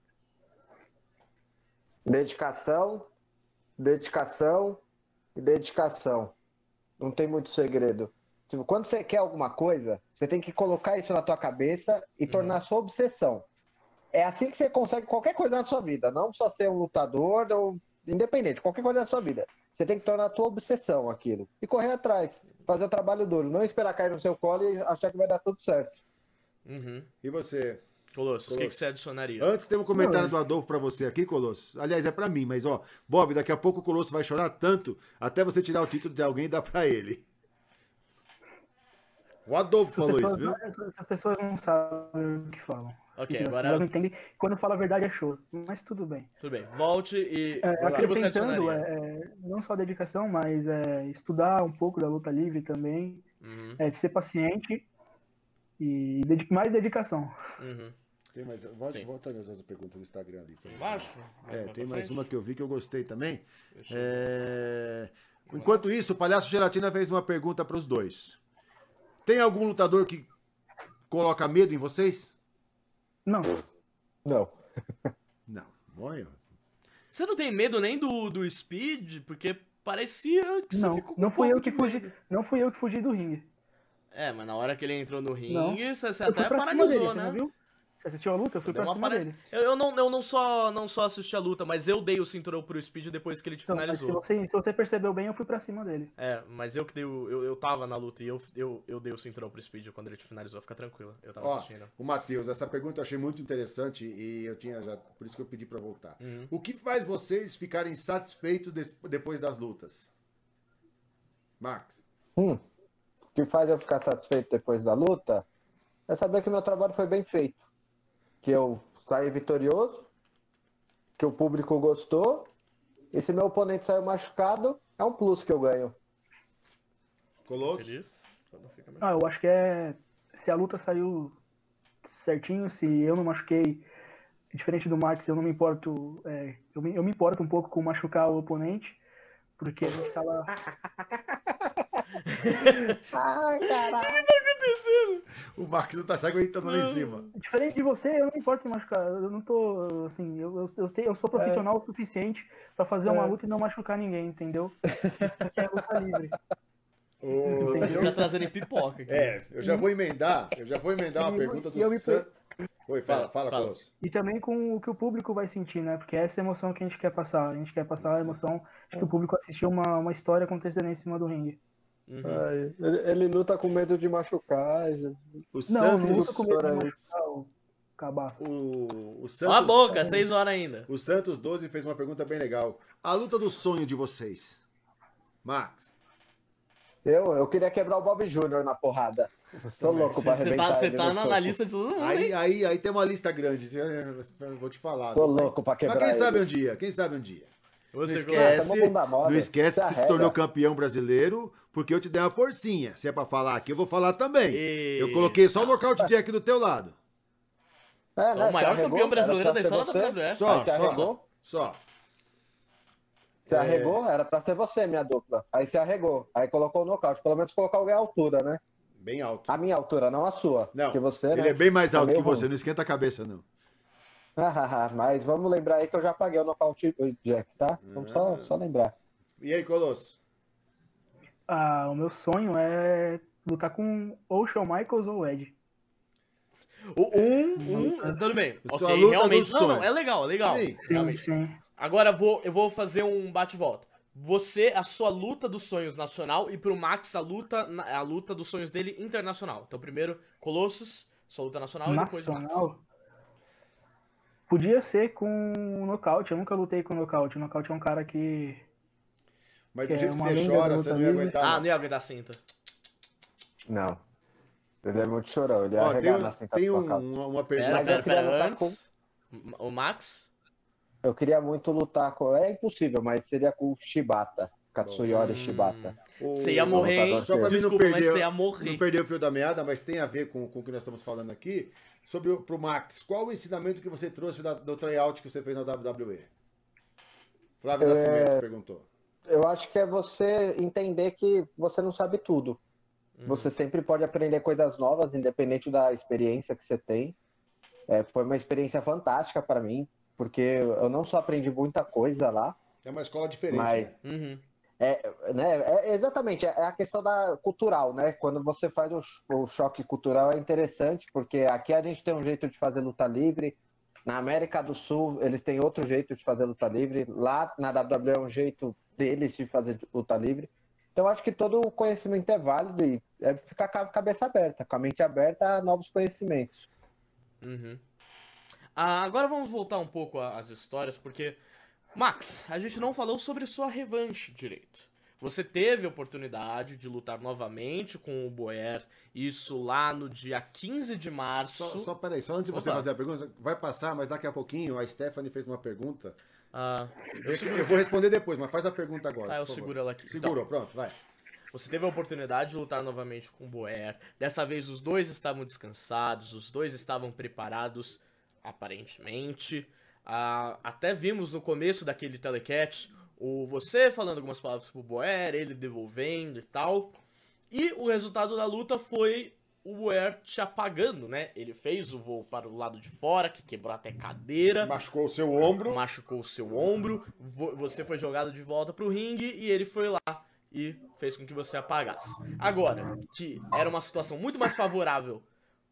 Dedicação, dedicação e dedicação. Não tem muito segredo. Tipo, Quando você quer alguma coisa, você tem que colocar isso na tua cabeça e tornar sua obsessão. É assim que você consegue qualquer coisa na sua vida, não só ser um lutador ou independente, qualquer coisa na sua vida. Você tem que tornar a tua obsessão aquilo e correr atrás, fazer o trabalho duro, não esperar cair no seu colo e achar que vai dar tudo certo. Uhum. E você? Colossus, o que, que você adicionaria? Antes tem um comentário Não, do Adolfo pra você aqui, Colosso. Aliás, é pra mim, mas ó, Bob, daqui a pouco o Colosso vai chorar tanto até você tirar o título de alguém e dar pra ele. O Adolfo falou isso, pessoas, viu? essas- essas pessoas não sabem o que falam. Ok, Assim, agora- Elas não entendem. Quando fala a verdade é choro. Mas tudo bem. Tudo bem, volte e. É, acrescentando, é, é, não só dedicação, mas é, estudar um pouco da luta livre também, Uhum, é, de ser paciente e mais dedicação. uhum. Tem mais, volta, Sim. volta nas outras perguntas do Instagram ali. Embaixo? É, Mais tem mais frente? uma que eu vi que eu gostei também. Eu- É, Enquanto isso, o Palhaço Gelatina fez uma pergunta para os dois. Tem algum lutador que coloca medo em vocês? Não, Não. Não. Bom, eu- Você não tem medo nem do, do Speed? Porque parecia que você não, ficou com não fui eu que fugi, não fui eu que fugi do ringue. É, mas na hora que ele entrou no ringue, Não. você, você até pra paralisou, dele, né? viu? Você assistiu a luta? Eu fui pra cima dele. Eu, eu não, eu não, só, não só assisti a luta, mas eu dei o cinturão pro Speed depois que ele te Então, mas se finalizou. você, se você percebeu bem, eu fui pra cima dele. É, mas eu que dei o, eu, eu tava na luta e eu, eu, eu dei o cinturão pro Speed quando ele te finalizou. Fica tranquilo, eu tava Ó, assistindo. o Matheus, essa pergunta eu achei muito interessante e eu tinha já, por isso que eu pedi para voltar. Uhum. O que faz vocês ficarem satisfeitos des- depois das lutas? Max. Hum, que faz eu ficar satisfeito depois da luta é saber que meu trabalho foi bem feito. Que eu saí vitorioso, que o público gostou, e se meu oponente saiu machucado, é um plus que eu ganho. Colosso? Ah, eu acho que é. Se a luta saiu certinho, se eu não machuquei, diferente do Max, eu não me importo. é, eu, me, eu me importo um pouco com machucar o oponente, porque a gente tava. Ai, caralho. O Max não tá se aguentando lá em cima. Diferente de você, eu não me importo em machucar. Eu não tô. Assim, eu, eu, eu, sei- eu sou profissional o suficiente pra fazer uma É. luta e não machucar ninguém, entendeu? Porque é luta livre. O- A gente tá trazendo pipoca aqui. É, eu já vou emendar, eu já vou emendar uma eu- pergunta eu do me San... Oi, fala, Fala, fala, fala. Colosso. E também com o que o público vai sentir, né? Porque essa é a emoção que a gente quer passar. A gente quer passar a emoção de que o público assistiu uma, uma história acontecendo em cima do ringue. Uhum. Ai, ele, ele luta com medo de machucar. já- O Não, Santos. não luta com medo de machucar o cabaço. O, o Santos. Cala a boca, seis horas ainda. O Santos 12 fez uma pergunta bem legal. A luta do sonho de vocês. Max. Eu, eu queria quebrar o Bob Júnior na porrada. Tô louco pra Você arrebentar tá, cê tá na, na lista de todo mundo, Aí, aí, aí tem uma lista grande. Vou te falar. Tô Mas- louco pra quebrar Mas quem ele. sabe um dia, quem sabe um dia. Não Você esquece, bunda mole. não esquece que você se tornou campeão brasileiro porque eu te dei uma forcinha. Se é pra falar aqui, eu vou falar também. E- Eu coloquei só o nocaute de aqui do teu lado. É, Sou o né, maior campeão brasileiro da história da. WWE. Só, Aí se só, arregou, só. se É. arregou, era pra ser você, minha dupla. Aí se arregou. Aí colocou o nocaute. Pelo menos colocou alguém à altura, né? Bem alto. A minha altura, não a sua. Não, você, ele né? é bem mais tá alto que meio você, ruim. não esquenta a cabeça, não. Mas vamos lembrar aí que eu já paguei o nocaute Jack, tá? Vamos só, Ah. só lembrar. E aí, Colosso? Ah, o meu sonho é lutar com ou Shawn Michaels ou Ed. O um, um, tudo bem. Sua Ok, luta realmente. Não, não, é legal, é legal. Sim. Sim, Realmente. sim. Agora eu vou, eu vou fazer um bate-volta. Você, a sua luta dos sonhos nacional e pro Max a luta, a luta dos sonhos dele internacional. Então primeiro, Colossus, sua luta nacional e depois o Max. Podia ser com nocaute. Eu nunca lutei com nocaute. O nocaute é um cara que. Mas Que do é jeito que uma você chora, você luta não ia aguentar. Ah, não. ia aguentar cinta. Não. Ele é muito chorão, ele ia Ó, tem na cinta tem um- nocaute. uma, uma Pera, pergunta. Pera, pera, lutar antes. O Max? Eu queria muito lutar com. É impossível, mas seria com o Shibata. Katsuyori Hum. Shibata. O- Você ia morrer, hein? Só pra mim não Desculpa, mas perder, você ia morrer. não perder o fio da meada, mas tem a ver com, com o que nós estamos falando aqui. Sobre o, pro Max, qual o ensinamento que você trouxe da- do tryout que você fez na WWE? Flávio É, Nascimento perguntou. Eu acho que é você entender que você não sabe tudo. Uhum. Você sempre pode aprender coisas novas, independente da experiência que você tem. É, foi uma experiência fantástica para mim, porque eu não só aprendi muita coisa lá, É uma escola diferente, Mas- né? Uhum. É, né, é- exatamente, é a questão da cultural, né? Quando você faz o, o choque cultural é interessante, porque aqui a gente tem um jeito de fazer luta livre, na América do Sul eles têm outro jeito de fazer luta livre, lá na WWE é um jeito deles de fazer luta livre. Então acho que todo o conhecimento é válido e é ficar com a cabeça aberta, com a mente aberta a novos conhecimentos. Uhum. Ah, agora vamos voltar um pouco às histórias, porque. Max, a gente não falou sobre sua revanche direito. Você teve a oportunidade de lutar novamente com o Boer, isso lá no dia 15 de março. Só, só peraí, só antes de você Opa. fazer a pergunta, vai passar, mas daqui a pouquinho a Stephanie fez uma pergunta. Ah, Eu, eu vou responder depois, mas faz a pergunta agora. tá, eu por favor. seguro ela aqui. Então, Segurou, pronto, vai. Você teve a oportunidade de lutar novamente com o Boer. Dessa vez os dois estavam descansados, os dois estavam preparados, aparentemente. Ah, até vimos no começo daquele telecat o você falando algumas palavras pro Boer, ele devolvendo e tal. E o resultado da luta foi o Boer te apagando, né? Ele fez o voo para o lado de fora, que quebrou até cadeira Machucou o seu ombro. machucou o seu ombro, vo- você foi jogado de volta pro ringue e ele foi lá e fez com que você apagasse. Agora, que era uma situação muito mais favorável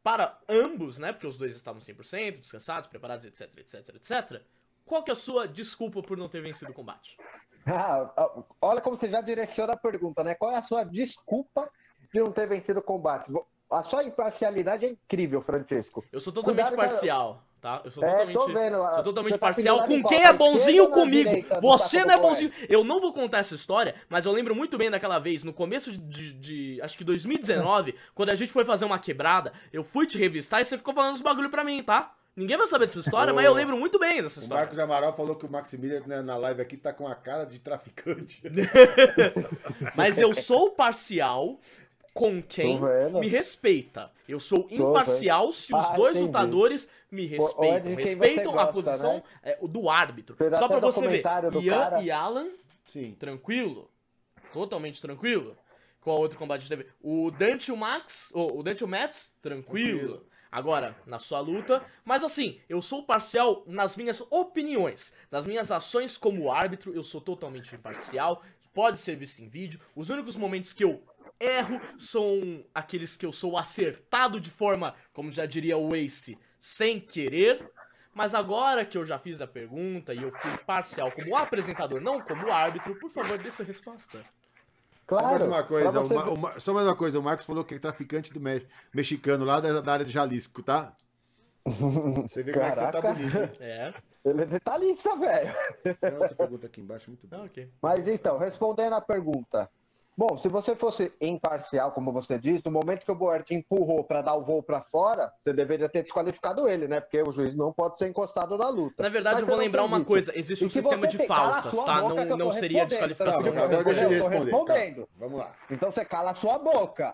para ambos, né? Porque os dois estavam 100%, descansados, preparados, etc, etc, etc. Qual que é a sua desculpa por não ter vencido o combate? Ah, ah, olha como você já direciona a pergunta, né? Qual é a sua desculpa de não ter vencido o combate? A sua imparcialidade é incrível, Francesco. Eu sou totalmente Cuidado, parcial, tá? Eu sou É, totalmente, tô vendo, sou você totalmente tá parcial com quem é bonzinho comigo. direita Você não é bonzinho. Eu não vou contar essa história, mas eu lembro muito bem daquela vez, no começo de, de- acho que 2019, quando a gente foi fazer uma quebrada, eu fui te revistar e você ficou falando os bagulho pra mim, tá? Ninguém vai saber dessa história, Ô, mas eu lembro muito bem dessa O história. Marcos Amaral falou que o Max Miller né, na live aqui tá com a cara de traficante. Mas eu sou parcial com quem me respeita. Eu sou imparcial se os Ah, dois entendi. lutadores me respeitam. de Respeitam você a gosta, posição né? é, do árbitro. Fez Só pra você ver, Ian cara. e Alan, Sim. tranquilo. Totalmente tranquilo. Qual outro combate que teve? O Dante o Max, o, o Dante o Mets, tranquilo. Tranquilo. Agora, na sua luta. Mas assim, eu sou parcial nas minhas opiniões. Nas minhas ações como árbitro, eu sou totalmente imparcial. Pode ser visto em vídeo. Os únicos momentos que eu erro são aqueles que eu sou acertado de forma, como já diria o Ace, sem querer. Mas agora que eu já fiz a pergunta e eu fui parcial como apresentador, não como árbitro, por favor, dê sua resposta. Só mais uma coisa, você o o só mais uma coisa, o Marcos falou que é traficante do me- mexicano lá da, da área de Jalisco, tá? Você vê como é que você tá Caraca. bonito. hein? É. Ele é detalhista, velho. Tem outra pergunta aqui embaixo, muito Ah, bom. ok. Mas então, respondendo a pergunta. Bom, se você fosse imparcial, como você diz, no momento que o Boer te empurrou para dar o voo para fora, você deveria ter desqualificado ele, né? Porque o juiz não pode ser encostado na luta. Na verdade, Mas eu vou não lembrar uma isso. coisa: existe um E sistema de faltas, tá? Não, eu não seria desqualificação. Não, Por favor, eu tô responder. respondendo. Vamos lá. Então você cala a sua boca.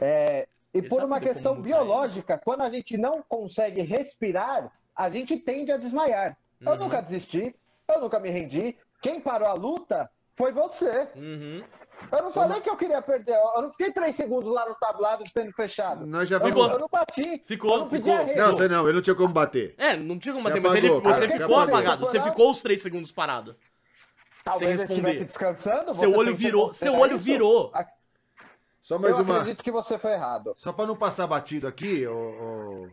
É, e Ele por uma questão mudar biológica, quando a gente não consegue respirar, a gente tende a desmaiar. Eu Uhum. nunca desisti, eu nunca me rendi. Quem parou a luta foi você. Uhum. Eu não falei que eu queria perder, eu não fiquei três segundos lá no tablado sendo fechado. Nós já Eu, vimos. não, eu não bati. Ficou, eu não ficou. Não, você não, ele não tinha como bater. É, não tinha como Você bater, mas ele, apagou, você cara, você ficou apagou. apagado. Você ficou os três segundos parado. Talvez sem eu estivesse responder. descansando. Seu você olho virou. Seu olho isso? virou. Só mais eu uma. acredito que você foi errado. Só pra não passar batido aqui, o,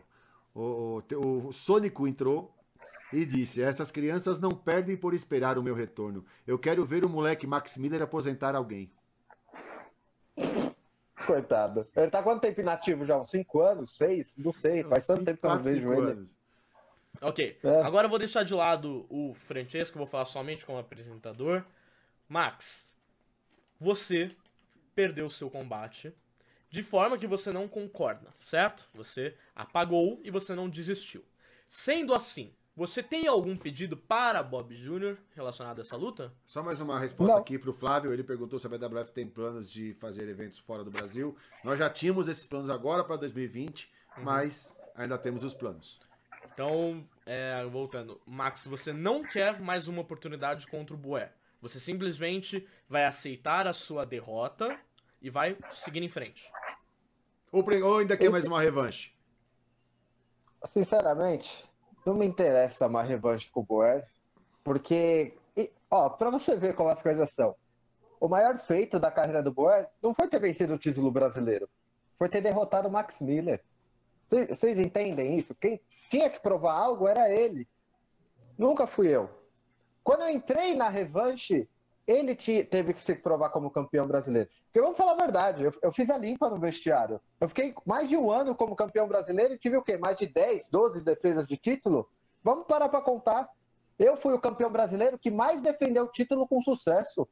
o, o, o, o Sônico entrou e disse: Essas crianças não perdem por esperar o meu retorno. Eu quero ver o moleque Max Miller aposentar alguém. Coitado. Ele tá quanto tempo inativo já? Uns 5 anos? 6? Não sei. Faz tanto Cinco, tempo que eu não vejo cinco ele. anos. Ok. É. Agora eu vou deixar de lado o Francesco, vou falar somente como apresentador. Max, você perdeu o seu combate de forma que você não concorda, certo? Você apagou e você não desistiu. Sendo assim, você tem algum pedido para Bob Jr. relacionado a essa luta? Só mais uma resposta Não. aqui pro Flávio. Ele perguntou se a BWF tem planos de fazer eventos fora do Brasil. Nós já tínhamos esses planos agora para 2020, Uhum. mas ainda temos os planos. Então, é, voltando, Max, você não quer mais uma oportunidade contra o Boer. Você simplesmente vai aceitar a sua derrota e vai seguir em frente. Ou ainda quer mais uma revanche? Sinceramente, não me interessa uma revanche com o Boer, porque, e, ó, pra você ver como as coisas são, o maior feito da carreira do Boer não foi ter vencido o título brasileiro, foi ter derrotado o Max Miller. Vocês entendem isso? Quem tinha que provar algo era ele. Nunca fui eu. Quando eu entrei na revanche, ele ti- teve que se provar como campeão brasileiro. Porque vamos falar a verdade, eu, eu fiz a limpa no vestiário. Eu fiquei mais de um ano como campeão brasileiro e tive o quê? Mais de 10, 12 defesas de título? Vamos parar para contar. Eu fui o campeão brasileiro que mais defendeu o título com sucesso.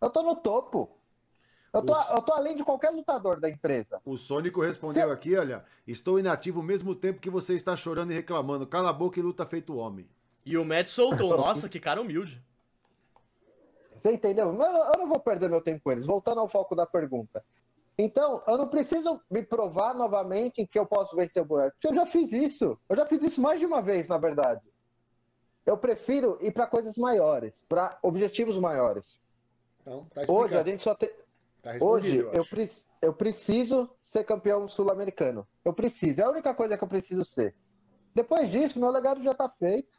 Eu tô no topo. Eu tô, Os- eu tô além de qualquer lutador da empresa. O Sônico respondeu aqui, olha, estou inativo ao mesmo tempo que você está chorando e reclamando. Cala a boca e luta feito homem. E o Matt soltou, nossa, que cara humilde. Você entendeu? Mas Eu, não vou perder meu tempo com eles. Voltando ao foco da pergunta. Então, eu não preciso me provar novamente que eu posso vencer o Boer, porque eu já fiz isso. Eu já fiz isso mais de uma vez, na verdade. Eu prefiro ir para coisas maiores, para objetivos maiores. Então, tá Hoje a gente só tem. Tá Hoje eu eu, pre- eu preciso ser campeão sul-americano. Eu preciso. É a única coisa que eu preciso ser. Depois disso, meu legado já tá feito.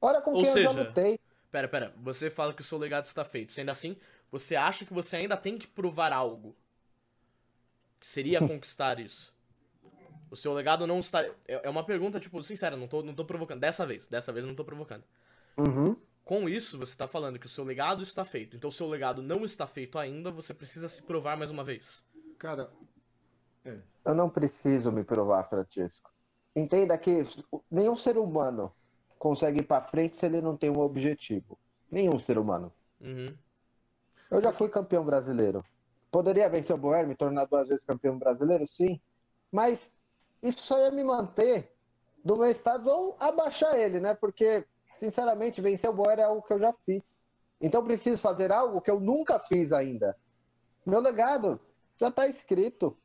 Olha com Ou quem eu já seja, lutei. Pera, pera, você fala que o seu legado está feito. Sendo assim, você acha que você ainda tem que provar algo? Que seria conquistar isso? O seu legado não está. É é uma pergunta, tipo, sincera, não tô, não tô provocando. Dessa vez, dessa vez eu não tô provocando. Uhum. Com isso, você tá falando que o seu legado está feito. Então, o seu legado não está feito ainda, você precisa se provar mais uma vez. Cara, Eu não preciso me provar, Francisco. Entenda que nenhum ser humano consegue ir para frente se ele não tem um objetivo. Nenhum ser humano. Uhum. Eu já fui campeão brasileiro. Poderia vencer o Boer, me tornar duas vezes campeão brasileiro? Sim. Mas isso só ia me manter do meu estado ou abaixar ele, né? Porque, sinceramente, vencer o Boer é algo que eu já fiz. Então preciso fazer algo que eu nunca fiz ainda. Meu legado já está escrito.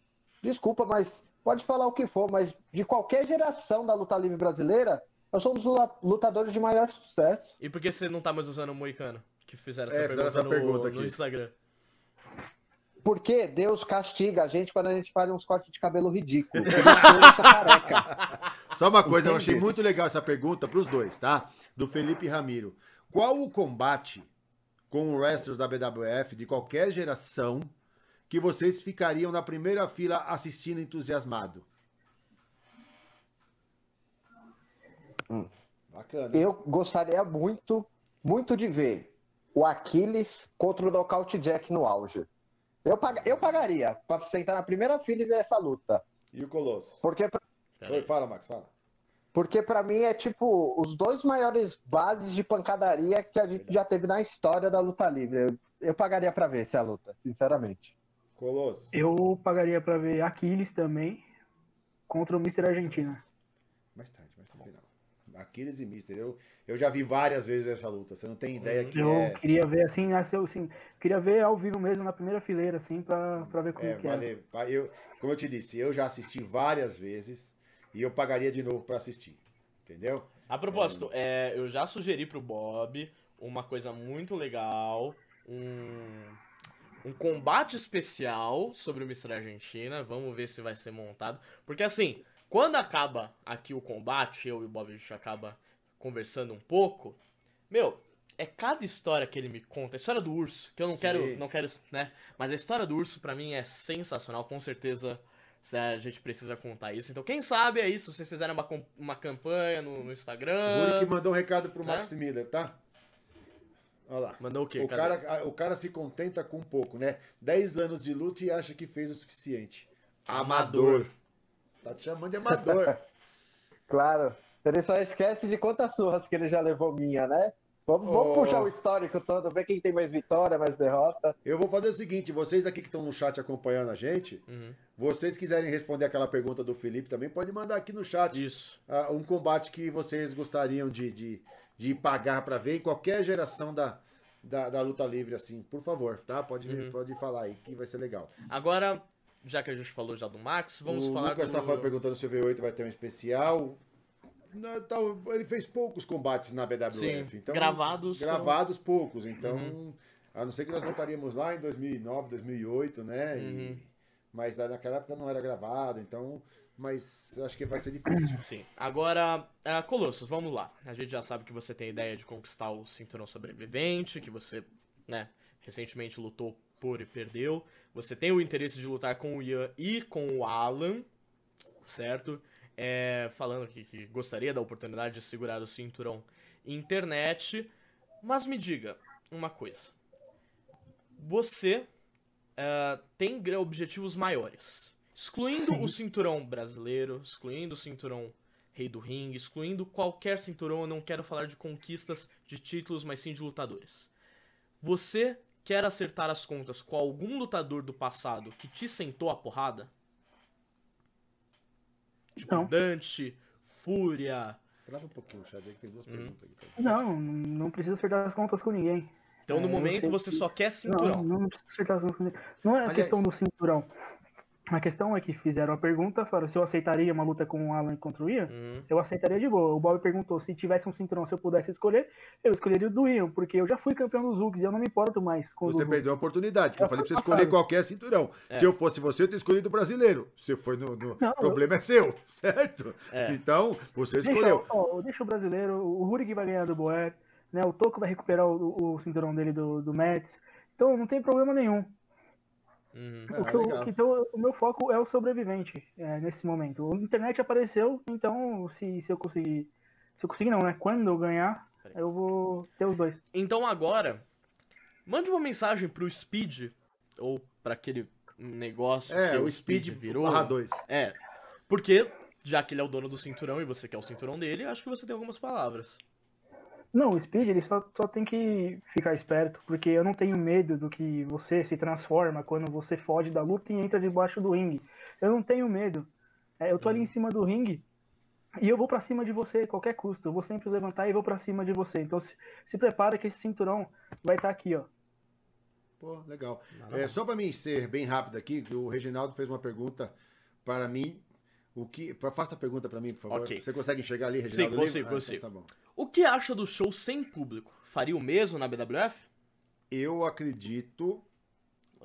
Desculpa, mas pode falar o que for, mas de qualquer geração da luta livre brasileira, eu sou um dos lula- lutadores de maior sucesso. E por que você não tá mais usando o Moicano? Que fizeram essa É, pergunta, fizeram essa no, pergunta no. Instagram. Porque Deus castiga a gente quando a gente faz uns cortes de cabelo ridículo. Só uma coisa, eu achei Entendi. muito legal essa pergunta pros dois, tá? Do Felipe Ramiro. Qual o combate com wrestlers da BWF de qualquer geração que vocês ficariam na primeira fila assistindo entusiasmado? Bacana. Eu gostaria muito, muito de ver o Aquiles contra o Knockout Jack no auge. Eu, pag- eu pagaria pra sentar na primeira fila e ver essa luta. E o Colossus? Porque, pra- Oi, fala, Max, fala. porque pra mim é tipo os dois maiores bases de pancadaria que a gente já teve na história da luta livre. Eu, eu pagaria pra ver essa luta, sinceramente. Colossus. Eu pagaria pra ver Aquiles também contra o Mr. Argentina. Mais tarde, mais no final. Aquiles e Mister. Eu, eu já vi várias vezes essa luta. Você não tem ideia que Eu é. queria ver assim, nasceu assim, queria ver ao vivo mesmo na primeira fileira, assim, pra, pra ver como É, que é. vale, va- eu, como eu te disse, eu já assisti várias vezes e eu pagaria de novo pra assistir. Entendeu? A propósito, é, eu já sugeri pro Bob uma coisa muito legal, um, um combate especial sobre o Mr. Argentina. Vamos ver se vai ser montado. Porque assim, quando acaba aqui o combate, eu e o Bob a gente acaba conversando um pouco. Meu, é cada história que ele me conta. A história do urso, que eu não Sim. quero, não quero, né? Mas a história do urso pra mim é sensacional, com certeza. A gente precisa contar isso. Então, quem sabe é isso. Se vocês fizerem uma, uma campanha no, no O Instagram. Rui que mandou um recado pro É? Max Miller, tá? Olha lá. Mandou o quê? O cara, o cara se contenta com pouco, né? 10 anos de luta e acha que fez o suficiente. Amador. Tá te chamando de amador. Claro. Ele só esquece de quantas surras que ele já levou minha, né? Vamos, vamos Oh. puxar o histórico todo, ver quem tem mais vitória, mais derrota. Eu vou fazer o seguinte, vocês aqui que estão no chat acompanhando a gente, Uhum. vocês quiserem responder aquela pergunta do Felipe também, pode mandar aqui no chat Isso. ah, um combate que vocês gostariam de, de, de pagar pra ver em qualquer geração da, da, da luta livre, assim. Por favor, tá? Pode, Uhum. pode falar aí, que vai ser legal. Agora, já que a gente falou já do Max, vamos o falar Lucas do... tá falando- perguntando se o V8 vai ter um especial. Não, tá, ele fez poucos combates na BWF. Sim, então, gravados são- Uhum. Gravados poucos. Então, a não ser que nós voltaríamos lá em 2009, 2008, né? E- Uhum. mas aí naquela época não era gravado, então. Mas acho que vai ser difícil. Sim. Agora, uh, Colossus, vamos lá. A gente já sabe que você tem a ideia de conquistar o cinturão sobrevivente, que você, né, recentemente lutou por e perdeu. Você tem o interesse de lutar com o Ian e com o Alan, certo? É, falando aqui que gostaria da oportunidade de segurar o cinturão internet. Mas me diga uma coisa. Você eh, tem objetivos maiores. Excluindo o cinturão brasileiro, excluindo o cinturão rei do ringue, excluindo qualquer cinturão, eu não quero falar de conquistas de títulos, mas sim de lutadores. Você quer acertar as contas com algum lutador do passado que te sentou a porrada? Tipo Não. Dante, Fúria. Trava um pouquinho, aí que tem duas Uhum. perguntas aqui. Não, não precisa acertar as contas com ninguém. Então no É, momento você que- só quer cinturão. não, não precisa acertar as contas com ninguém. Não é a Aliás- questão do cinturão. A questão é que fizeram a pergunta, falaram se eu aceitaria uma luta com o Alan contra o Ian. Uhum. Eu aceitaria de boa. O Bob perguntou se tivesse um cinturão, se eu pudesse escolher, eu escolheria o do Ian, porque eu já fui campeão dos Hulks e eu não me importo mais com Você perdeu a oportunidade, que eu Já falei pra você escolher passado. qualquer cinturão. É. Se eu fosse você, eu teria escolhido o brasileiro. Você foi no. no- Não, o problema é seu, certo? É. Então, você Deixa, escolheu. ó, deixa o brasileiro, o Rurik vai ganhar do Boer, né? O Toco vai recuperar o, o cinturão dele do, do Mets. Então não tem problema nenhum. Uhum. O, que eu- então, o meu foco é o sobrevivente é, nesse momento. A internet apareceu, então se, se eu conseguir. Se eu conseguir não, né? Quando eu ganhar, eu vou ter os dois. Então agora, mande uma mensagem pro Speed, ou pra aquele negócio É, que o Speed virou. barra 2. É, porque, já que ele é o dono do cinturão e você quer o cinturão dele, acho que você tem algumas palavras. Não, o Speed ele só, só tem que ficar esperto, porque eu não tenho medo do que você se transforma quando você foge da luta e entra debaixo do ringue. Eu não tenho medo. É, eu tô ali em cima do ringue e eu vou pra cima de você a qualquer custo. Eu vou sempre levantar e vou pra cima de você. Então se, se prepara que esse cinturão vai estar aqui, ó. Pô, legal. É, só para mim ser bem rápido aqui, que o Reginaldo fez uma pergunta para mim. O que, faça a pergunta para mim, por favor. Ok. Você consegue enxergar ali, Reginaldo? consigo, Lima? Ah, consigo. então tá bom. O que acha do show sem público? Faria o mesmo na BWF? Eu acredito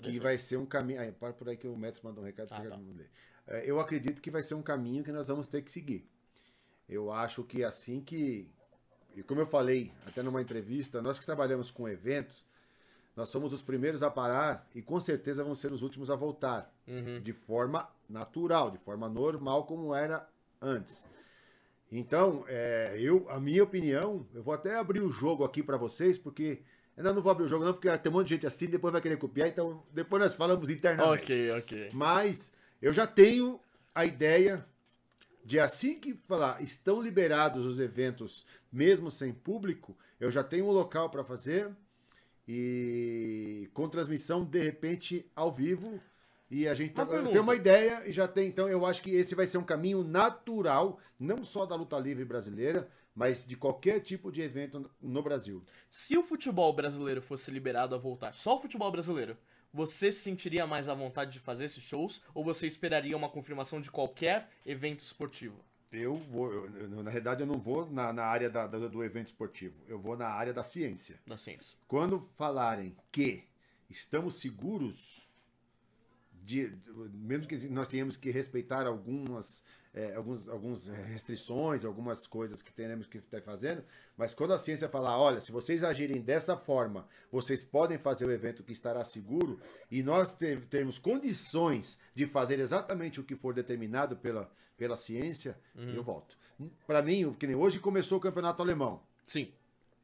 que vai ser um caminho. Ah, para por aí que o Mets mandou um recado. Ah, tá. não ler. É, Eu acredito que vai ser um caminho que nós vamos ter que seguir. Eu acho que assim que. E como eu falei até numa entrevista, nós que trabalhamos com eventos, nós somos os primeiros a parar e com certeza vamos ser os últimos a voltar. Uhum. De forma natural, de forma normal, como era antes. Então, é, eu, a minha opinião, eu vou até abrir o jogo aqui para vocês, porque ainda não vou abrir o jogo não, porque tem um monte de gente assim, depois vai querer copiar, então depois nós falamos internamente. Ok, ok. Mas eu já tenho a ideia de assim que falar, estão liberados os eventos mesmo sem público, eu já tenho um local para fazer e com transmissão de repente ao vivo e a gente Uma tá- tem uma ideia e já tem, então eu acho que esse vai ser um caminho natural, não só da luta livre brasileira, mas de qualquer tipo de evento no Brasil. Se o futebol brasileiro fosse liberado a voltar, só o futebol brasileiro, você se sentiria mais à vontade de fazer esses shows ou você esperaria uma confirmação de qualquer evento esportivo? Eu vou, eu- na realidade eu não vou na, na área da- da- do evento esportivo, eu vou na área da ciência. Da ciência. Quando falarem que estamos seguros, de, mesmo que nós tenhamos que respeitar algumas, é, alguns, algumas restrições, algumas coisas que teremos que estar fazendo, mas quando a ciência falar, olha, se vocês agirem dessa forma, vocês podem fazer o evento que estará seguro, e nós ter- termos condições de fazer exatamente o que for determinado pela, pela ciência, eu volto. Para mim, o que nem hoje começou o campeonato alemão. Sim.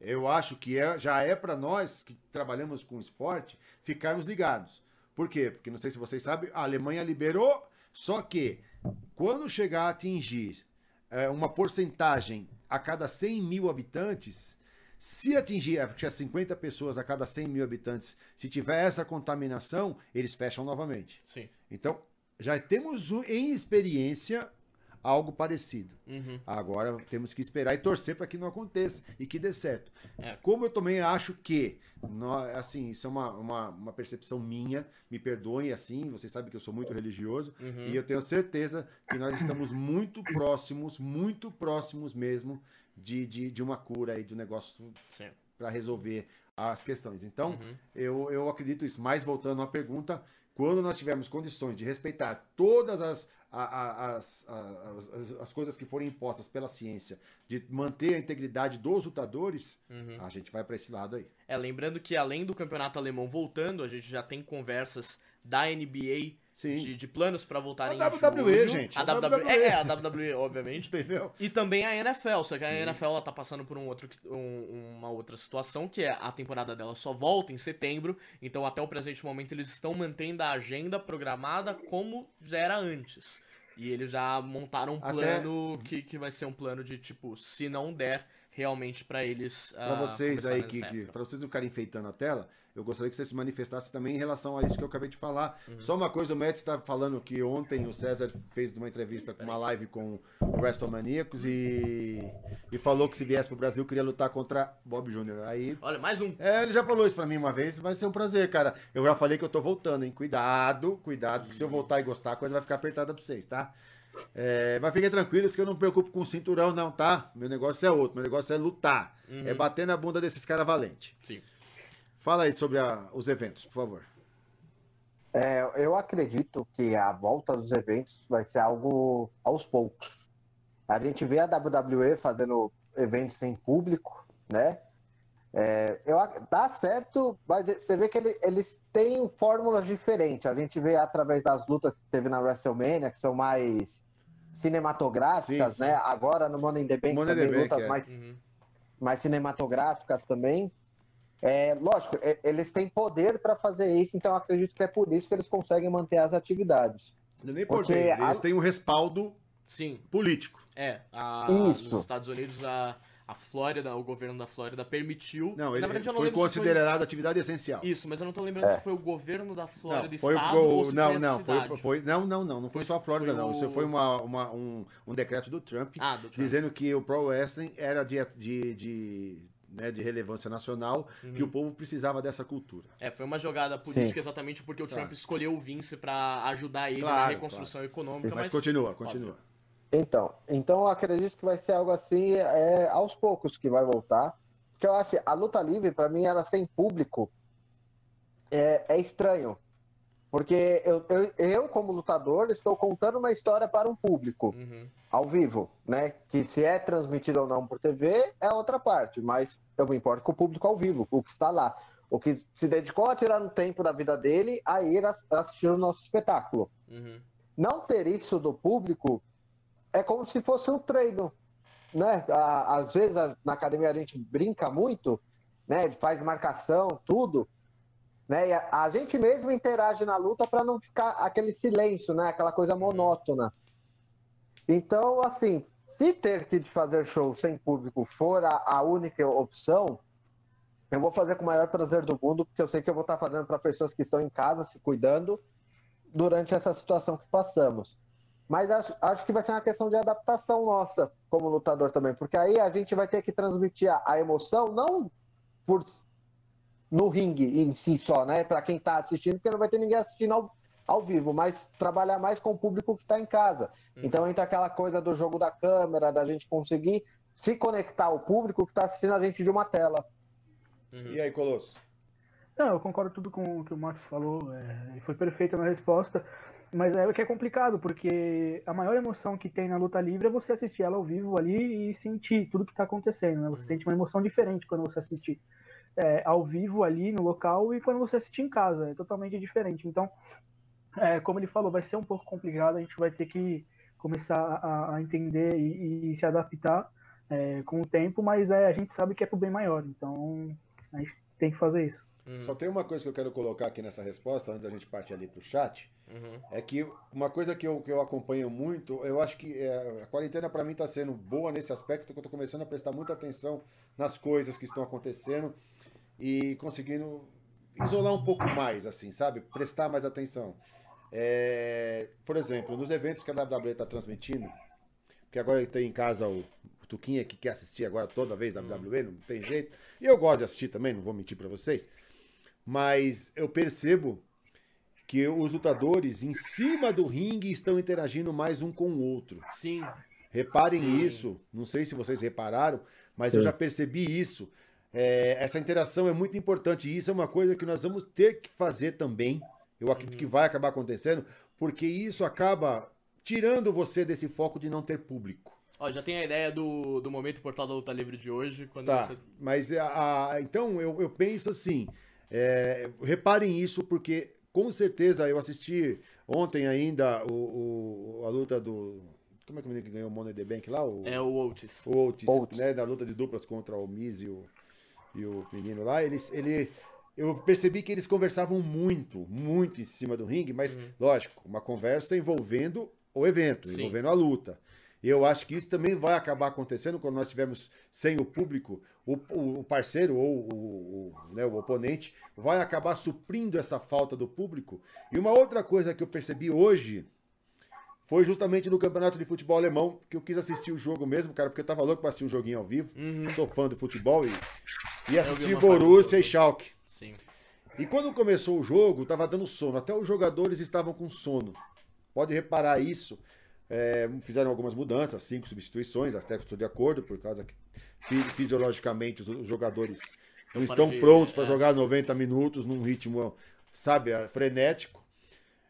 Eu acho que é, já é para nós que trabalhamos com esporte ficarmos ligados. Por quê? Porque não sei se vocês sabem, a Alemanha liberou, só que quando chegar a atingir é, uma porcentagem a cada 100 mil habitantes, se atingir é 50 pessoas a cada 100 mil habitantes, se tiver essa contaminação, eles fecham novamente. Sim. Então, já temos em experiência algo parecido. Uhum. Agora temos que esperar e torcer para que não aconteça e que dê certo. É. Como eu também acho que, assim, isso é uma, uma, uma percepção minha, me perdoem assim, vocês sabem que eu sou muito religioso, Uhum. e eu tenho certeza que nós estamos muito próximos, muito próximos mesmo de, de, de uma cura e de um negócio para resolver as questões. Então, Uhum. eu, eu acredito isso. Mas voltando à pergunta, quando nós tivermos condições de respeitar todas as, a- a- as, as, as coisas que forem impostas pela ciência, de manter a integridade dos lutadores, Uhum. a gente vai para esse lado aí. É, lembrando que além do campeonato alemão voltando, a gente já tem conversas da NBA de, de planos pra voltarem A em WWE, julho. gente, A a WWE. WWE. É, a WWE, obviamente. Entendeu? E também a NFL, só que a Sim. NFL ela tá passando por um outro, um- uma outra situação, que é a temporada dela só volta em setembro, então até o presente momento eles estão mantendo a agenda programada como já era antes. E eles já montaram um Até- plano que, que vai ser um plano de tipo, se não der realmente pra eles. Para ah, vocês aí época. para vocês não ficarem enfeitando a tela, eu gostaria que você se manifestasse também em relação a isso que eu acabei de falar. Uhum. Só uma coisa, o Matt está falando que ontem o César fez uma entrevista com uma live com o WrestleManiacos e e falou que se viesse pro Brasil queria lutar contra Bob Jr. Aí Olha, mais um. é, ele já falou isso pra mim uma vez, vai ser um prazer, cara. Eu já falei que eu tô voltando, hein? Cuidado, cuidado, que se eu voltar e gostar, a coisa vai ficar apertada pra vocês, tá? É, mas fiquem tranquilos que eu não me preocupo com o cinturão, não, tá? Meu negócio é outro, meu negócio é lutar. É bater na bunda desses caras valentes. Sim. Fala aí sobre a- os eventos, por favor. É, eu acredito que a volta dos eventos vai ser algo aos poucos. A gente vê a WWE fazendo eventos sem público, né? É, eu, dá certo, mas você vê que ele- eles têm fórmulas diferentes. A gente vê através das lutas que teve na WrestleMania, que são mais cinematográficas, Sim, sim. né? Agora no Money in the Bank Money in the também Bank, lutas é. mais Uhum. mais cinematográficas também. É, lógico, é- eles têm poder para fazer isso, então eu acredito que é por isso que eles conseguem manter as atividades. Não é nem por Porque a- eles têm um respaldo Sim, político. é. A, Isso. Nos Estados Unidos, a, a Flórida, o governo da Flórida permitiu. Não, Na ele verdade, eu não foi considerado atividade essencial. Isso, mas eu não tô lembrando se foi o governo da Flórida Não, foi, Estado o- ou se não, foi a não, foi, foi- não, não, não, não foi, Foi- só a Flórida, foi não. o- Isso foi uma, uma- um, um decreto do Trump, Ah, do Trump. dizendo que o Pro Wrestling era de, de, de, né, de relevância nacional, Uhum. que o povo precisava dessa cultura. É, foi uma jogada política Sim. exatamente porque o Claro. Trump escolheu o Vince pra ajudar ele na Claro, reconstrução econômica. Mas, Mas, continua, óbvio. continua. Então, então eu acredito que vai ser algo assim, é, aos poucos que vai voltar. Porque eu acho que a luta livre, para mim, ela sem público é, é estranho. Porque eu, eu, eu, como lutador, estou contando uma história para um público. Uhum. ao vivo, né? Que se é transmitido ou não por TV é outra parte, mas eu me importo com o público ao vivo, o que está lá, o que se dedicou a tirar um tempo da vida dele a ir ass- assistir o nosso espetáculo. Uhum. Não ter isso do público é como se fosse um treino. né? Às vezes na academia a gente brinca muito, né? Faz marcação, tudo. Né? E a, a gente mesmo interage na luta para não ficar aquele silêncio, né? Aquela coisa monótona. Então, assim, se ter que fazer show sem público for a, a única opção, eu vou fazer com o maior prazer do mundo, porque eu sei que eu vou estar fazendo para pessoas que estão em casa se cuidando durante essa situação que passamos. Mas acho, acho que vai ser uma questão de adaptação nossa como lutador também, porque aí a gente vai ter que transmitir a, a emoção não por no ringue em si só, né? Para quem está assistindo, porque não vai ter ninguém assistindo ao, ao vivo, mas trabalhar mais com o público que está em casa. Então entra aquela coisa do jogo da câmera, da gente conseguir se conectar ao público que está assistindo a gente de uma tela. E aí, Colosso? Não, eu concordo tudo com o que o Max falou, é, foi perfeita na resposta, mas é o que é complicado, porque a maior emoção que tem na luta livre é você assistir ela ao vivo ali e sentir tudo que está acontecendo, né? Você sente uma emoção diferente quando você assiste é, ao vivo ali no local e quando você assiste em casa, é totalmente diferente. Então, é, como ele falou, vai ser um pouco complicado, a gente vai ter que começar a, a entender e, e se adaptar é, com o tempo, mas é, a gente sabe que é pro bem maior, então a gente tem que fazer isso. Só tem uma coisa que eu quero colocar aqui nessa resposta, antes da gente partir ali pro chat. Uhum. É que uma coisa que eu, que eu acompanho muito, eu acho que é, a quarentena para mim está sendo boa nesse aspecto, que eu estou começando a prestar muita atenção nas coisas que estão acontecendo e conseguindo isolar um pouco mais, assim, sabe? Prestar mais atenção. É, por exemplo, nos eventos que a WWE está transmitindo, porque agora tem em casa o, o Tuquinha que quer assistir agora toda vez WWE, não tem jeito. E eu gosto de assistir também, não vou mentir para vocês. Mas eu percebo que os lutadores em cima do ringue estão interagindo mais um com o outro. Sim. Reparem Sim. isso. Não sei se vocês repararam, mas eu já percebi isso. É, essa interação é muito importante e isso é uma coisa que nós vamos ter que fazer também. Eu acredito que vai acabar acontecendo, porque isso acaba tirando você desse foco de não ter público. Ó, já tem a ideia do, do momento Portal da Luta Livre de hoje, quando Tá, você... mas a, a- então eu, eu penso assim, é, reparem isso porque com certeza eu assisti ontem ainda o, o- a luta do como é que o menino que ganhou o Money in the Bank lá? O, É o Otis. o Otis, Otis. né, da luta de duplas contra o Miz e o, e o menino lá, eles, ele, eu percebi que eles conversavam muito, muito em cima do ringue, mas, lógico, uma conversa envolvendo o evento, Sim. envolvendo a luta. E eu acho que isso também vai acabar acontecendo quando nós tivermos sem o público, o, o- parceiro ou o, o, né, o oponente vai acabar suprindo essa falta do público. E uma outra coisa que eu percebi hoje, foi justamente no campeonato de futebol alemão que eu quis assistir o jogo mesmo, cara, porque eu tava louco pra assistir um joguinho ao vivo. Sou fã do futebol e, e assisti parte do Borussia e. Schalke. Sim. E quando começou o jogo, tava dando sono. Até os jogadores estavam com sono. Pode reparar isso. É, fizeram algumas mudanças, cinco substituições, até que estou de acordo, por causa que fi- fisiologicamente os, jogadores não estão prontos para é. jogar 90 minutos num ritmo, sabe, é, frenético.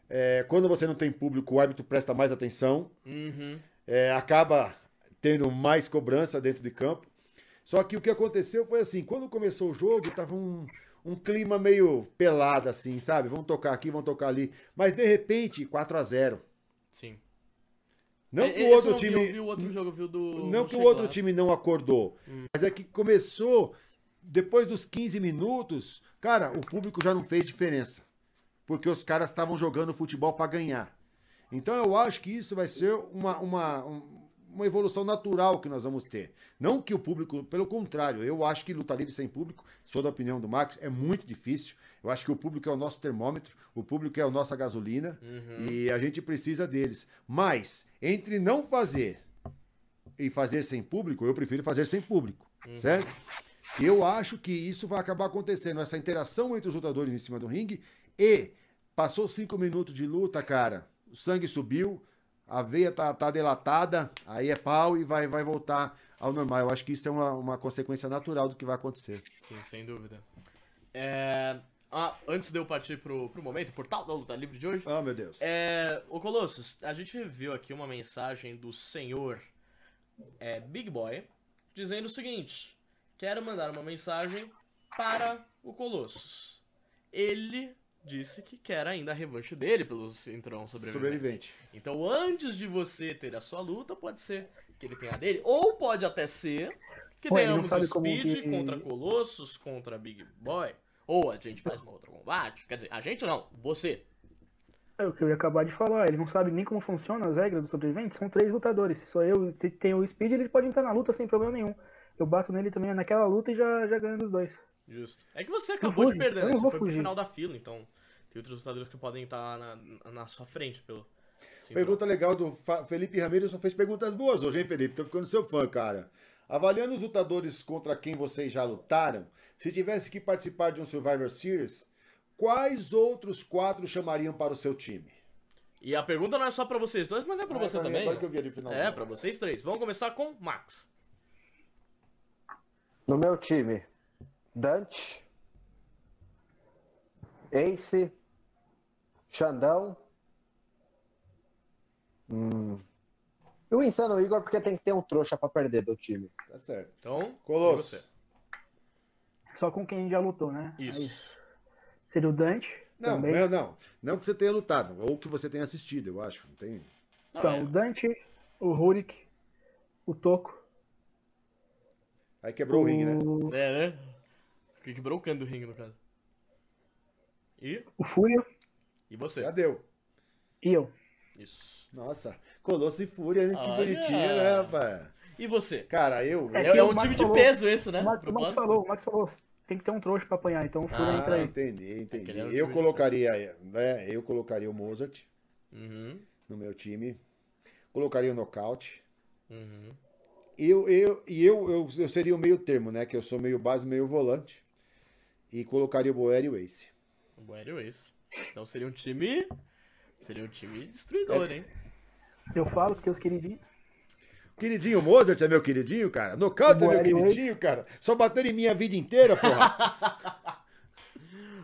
É, quando você não tem público, o árbitro presta mais atenção, Uhum. é, acaba tendo mais cobrança dentro de campo. Só que o que aconteceu foi assim, quando começou o jogo, tava um, um clima meio pelado, assim, sabe? Vamos tocar aqui, vamos tocar ali. Mas de repente, 4 a 0 Sim. Não E- que o outro vi, time. Eu vi o outro jogo, vi do... Não que o outro Cheglar. time não acordou, mas é que começou depois dos 15 minutos, cara, o público já não fez diferença. Porque os caras estavam jogando futebol para ganhar. Então eu acho que isso vai ser uma, uma, um- uma evolução natural que nós vamos ter. Não que o público, pelo contrário, eu acho que luta livre sem público, sou da opinião do Max, é muito difícil. Eu acho que o público é o nosso termômetro, o público é a nossa gasolina e a gente precisa deles. Mas, entre não fazer e fazer sem público, eu prefiro fazer sem público, certo? E eu acho que isso vai acabar acontecendo, essa interação entre os lutadores em cima do ringue e passou cinco minutos de luta, cara, o sangue subiu, a veia tá, tá delatada, aí é pau e vai, vai voltar ao normal. Eu acho que isso é uma, uma consequência natural do que vai acontecer. Sim, sem dúvida. É... Ah, antes de eu partir pro, pro momento, portal da luta livre de hoje, Ah, meu Deus. É, ô Colossus, a gente viu aqui uma mensagem do senhor é, Big Boy dizendo o seguinte: Quero mandar uma mensagem para o Colossus. Ele disse que quer ainda a revanche dele pelo Cinturão Sobrevivente. Sobrevivente. Então, antes de você ter a sua luta, pode ser que ele tem a dele, ou pode até ser que não tenhamos Speed que- contra Colossus, contra Big Boy, ou a gente faz uma outra combate, quer dizer, a gente não, você. É o que eu ia acabar de falar. Ele não sabe nem como funcionam as regras do sobrevivente. São três lutadores. Se sou eu, se tem o Speed, ele pode entrar na luta sem problema nenhum. Eu bato nele também naquela luta e já, já ganho dos dois. Justo. É que você acabou de perder, né? Você foi pro final da fila, então tem outros lutadores que podem estar na, na sua frente pelo. cinturão. Pergunta legal do Felipe Ramiro, só fez perguntas boas hoje, hein, Felipe? Tô ficando seu fã, cara. Avaliando os lutadores contra quem vocês já lutaram, se tivesse que participar de um Survivor Series, quais outros quatro chamariam para o seu time? E a pergunta não é só pra vocês dois, mas é pra Ah, é você pra mim, também. agora que eu vi ali finalzinho. É, pra vocês três. Vamos começar com Max. No meu time, Dante, Ace, Xandão. Hum. E o Insano Igor, porque tem que ter um trouxa pra perder do time. Tá certo. Então, Colosso. você? Só com quem já lutou, né? Aí Isso. seria o Dante. Não, também. não, não. Não que você tenha lutado, ou que você tenha assistido, eu acho. Não tem... Então, é, o Dante, o Rurik, o Toco. Aí quebrou o ringue, né? o, é, né? Que Quebrou o cano do ringue, no caso. E? o Fúria E você? Já deu. e eu. Isso. Nossa, Colosso e Fúria, né? Que Olha. bonitinho, né, rapaz? E você? Cara, eu. É É, é um Max time de falou- peso esse, né? O Max, o Max falou, o Max falou, tem que ter um trouxa pra apanhar, então o Fúria Ah, entra Ah, aí. entendi, entendi. O Eu time. colocaria, né? Eu colocaria o Mozart Uhum. no meu time. Colocaria o Nocaute. Uhum. Eu, eu, e eu, eu, eu seria o meio termo, né? Que eu sou meio base, meio volante. E colocaria o Boer e o Ace. O Bueno é isso. Então seria um time. Seria um time destruidor, hein? Eu falo porque os queridinhos. Queridinho Mozart é meu queridinho, cara. Nocaute é meu Boer e o queridinho, cara. Só bateram em mim a vida inteira, porra.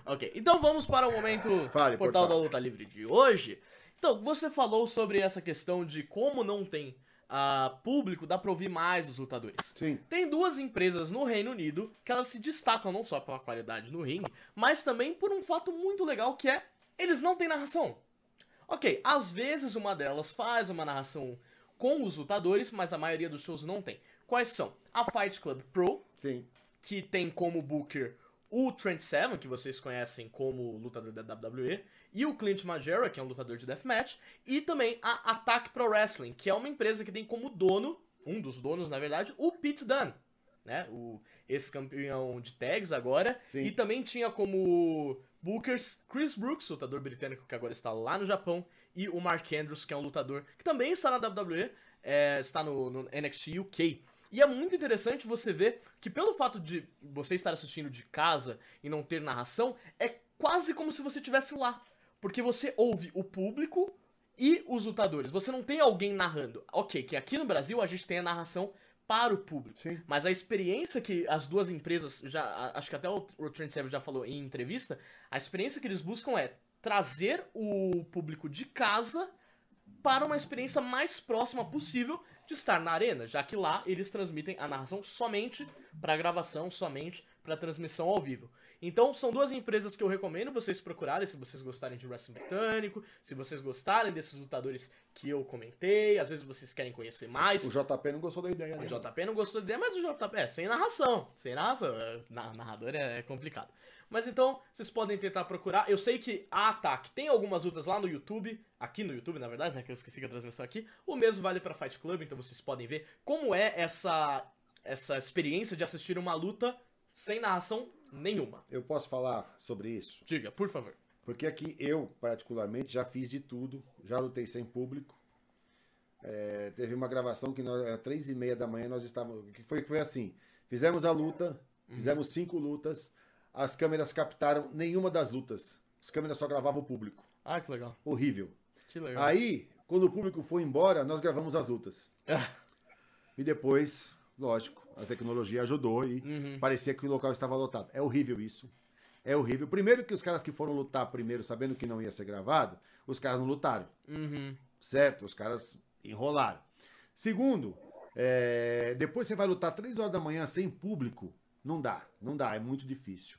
Ok, então vamos para o momento Fale, Portal Portal. da Luta Livre de hoje. Então, você falou sobre essa questão de como não tem ah, público, dá pra ouvir mais os lutadores. Sim. Tem duas empresas no Reino Unido que elas se destacam não só pela qualidade no ringue, mas também por um fato muito legal que é eles não têm narração. Ok, às vezes uma delas faz uma narração com os lutadores, mas a maioria dos shows não tem. Quais são? A Fight Club Pro, Sim. que tem como booker o Trent Seven, que vocês conhecem como lutador da WWE, e o Clint Majera, que é um lutador de deathmatch, e também a Attack Pro Wrestling, que é uma empresa que tem como dono, um dos donos, na verdade, o Pete Dunne, né? O ex-campeão de tags agora, Sim. e também tinha como bookers Chris Brooks, lutador britânico que agora está lá no Japão, e o Mark Andrews, que é um lutador que também está na WWE, é, está no, no NXT UK. E é muito interessante você ver que pelo fato de você estar assistindo de casa e não ter narração, é quase como se você estivesse lá. Porque você ouve o público e os lutadores. Você não tem alguém narrando. Ok, que aqui no Brasil a gente tem a narração para o público. Sim. Mas a experiência que as duas empresas já. Acho que até o, o Trent Seven já falou em entrevista. A experiência que eles buscam é trazer o público de casa para uma experiência mais próxima possível de estar na arena, já que lá eles transmitem a narração somente para gravação, somente para transmissão ao vivo. Então, são duas empresas que eu recomendo vocês procurarem se vocês gostarem de wrestling britânico, se vocês gostarem desses lutadores que eu comentei, às vezes vocês querem conhecer mais. O JP não gostou da ideia, O né? JP não gostou da ideia, mas o JP é sem narração. Sem narração. é, na- narrador é complicado. Mas então, vocês podem tentar procurar. Eu sei que a Ataque tem algumas lutas lá no YouTube. Aqui no YouTube, na verdade, né? Que eu esqueci que a transmissão aqui. O mesmo vale pra Fight Club, então vocês podem ver como é essa, essa experiência de assistir uma luta sem narração nenhuma. Eu posso falar sobre isso? Diga, por favor. Porque aqui eu, particularmente, já fiz de tudo, já lutei sem público. É, teve uma gravação que nós, era três e meia da manhã, nós estávamos. Que foi, foi assim: fizemos a luta, fizemos cinco lutas, as câmeras captaram nenhuma das lutas. As câmeras só gravavam o público. Ah, que legal. Horrível. Que legal. Aí, quando o público foi embora, nós gravamos as lutas. Ah, E depois, lógico, a tecnologia ajudou e Uhum. parecia que o local estava lotado. É horrível isso. É horrível. Primeiro que os caras que foram lutar primeiro, sabendo que não ia ser gravado, os caras não lutaram. uhum. Certo? Os caras enrolaram. Segundo, é, depois você vai lutar três horas da manhã sem público, não dá, não dá, é muito difícil.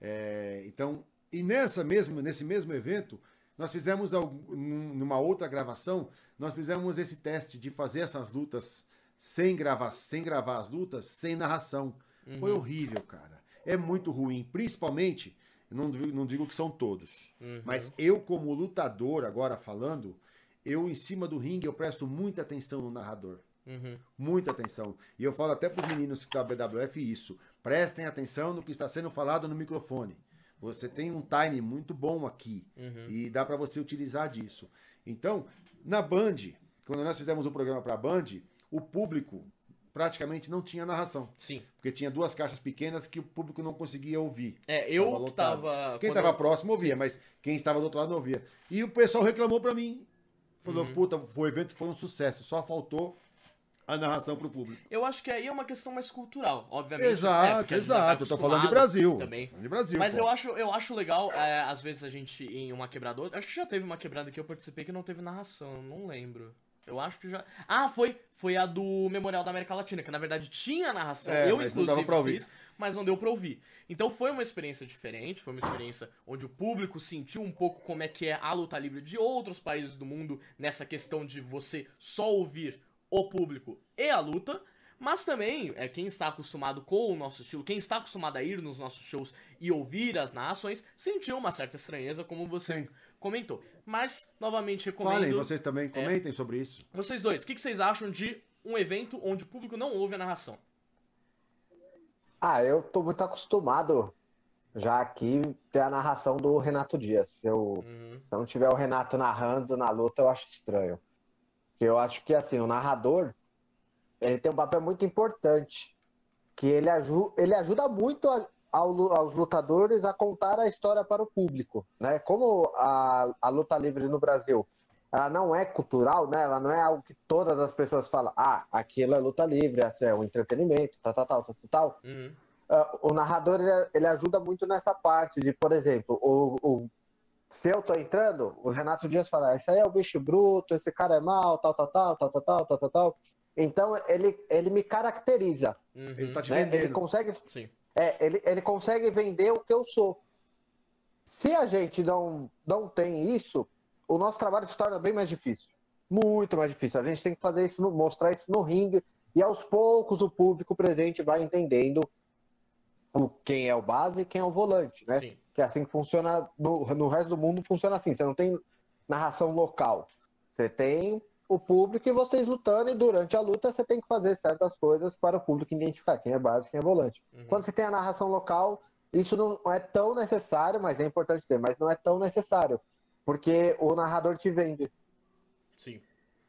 É, então, e nessa mesmo, nesse mesmo evento, nós fizemos numa outra gravação, nós fizemos esse teste de fazer essas lutas sem gravar, sem gravar as lutas, sem narração. Foi Uhum. horrível, cara. É muito ruim, principalmente, não, digo- não digo que são todos, Uhum. mas eu como lutador agora falando, eu em cima do ringue eu presto muita atenção no narrador. Uhum. Muita atenção. E eu falo até para os meninos da BWF isso. Prestem atenção no que está sendo falado no microfone. Você tem um time muito bom aqui. Uhum. E dá para você utilizar disso. Então, na Band, quando nós fizemos o programa para a Band, o público praticamente não tinha narração. Sim. Porque tinha duas caixas pequenas que o público não conseguia ouvir. É, eu Tava que lotado. tava. Quem estava eu- próximo ouvia, mas quem estava do outro lado não ouvia. E o pessoal reclamou para mim. Falou, Uhum. puta, o evento foi um sucesso. Só faltou a narração pro público. Eu acho que aí é uma questão mais cultural, obviamente. é, Exato, já tá exato. eu tô falando de Brasil. Também. Falando de Brasil. Mas pô. eu acho, eu acho legal, é, às vezes a gente em uma quebradora. Acho que já teve uma quebrada que eu participei que não teve narração, não lembro. Eu acho que já. Ah, foi! Foi a do Memorial da América Latina, que na verdade tinha narração. É, eu, mas não inclusive, dava pra ouvir. fiz, mas não deu pra ouvir. Então foi uma experiência diferente, foi uma experiência onde o público sentiu um pouco como é que é a luta livre de outros países do mundo nessa questão de você só ouvir o público e a luta. Mas também, é, quem está acostumado com o nosso estilo, quem está acostumado a ir nos nossos shows e ouvir as narrações, sentiu uma certa estranheza, como você comentou. Mas, novamente, recomendo. Falem, vocês também comentem sobre isso. Vocês dois, o que, que vocês acham de um evento onde o público não ouve a narração? Ah, eu tô muito acostumado já aqui ter a narração do Renato Dias. Se eu, Uhum. se não tiver o Renato narrando na luta, eu acho estranho. Eu acho que assim, o narrador ele tem um papel muito importante. Que ele, aju ele ajuda muito a- ao aos lutadores a contar a história para o público. Né? Como a, a luta livre no Brasil ela não é cultural, né? ela não é algo que todas as pessoas falam, ah, aquilo é luta livre, essa é um entretenimento, tal, tal, tal, tal, tal. Uhum. Ah, o narrador ele, ele ajuda muito nessa parte de, por exemplo, o, o- se eu tô entrando, o Renato Dias fala, esse aí é o bicho bruto, esse cara é mal, tal, tal, tal, tal, tal, tal, tal, tal, tal. Então ele, ele me caracteriza. Uhum. Ele tá te né? Ele vendendo. consegue Sim. É, ele, ele consegue vender o que eu sou. Se a gente não, não tem isso, o nosso trabalho se torna bem mais difícil. Muito mais difícil. A gente tem que fazer isso, mostrar isso no ringue, e aos poucos o público presente vai entendendo o, quem é o base e quem é o volante, né? Sim. Que é assim que funciona, no, no resto do mundo funciona assim. Você não tem narração local. Você tem o público e vocês lutando, e durante a luta você tem que fazer certas coisas para o público identificar quem é base e quem é volante. Uhum. Quando você tem a narração local, isso não é tão necessário, mas é importante ter, mas não é tão necessário. Porque o narrador te vende. Sim.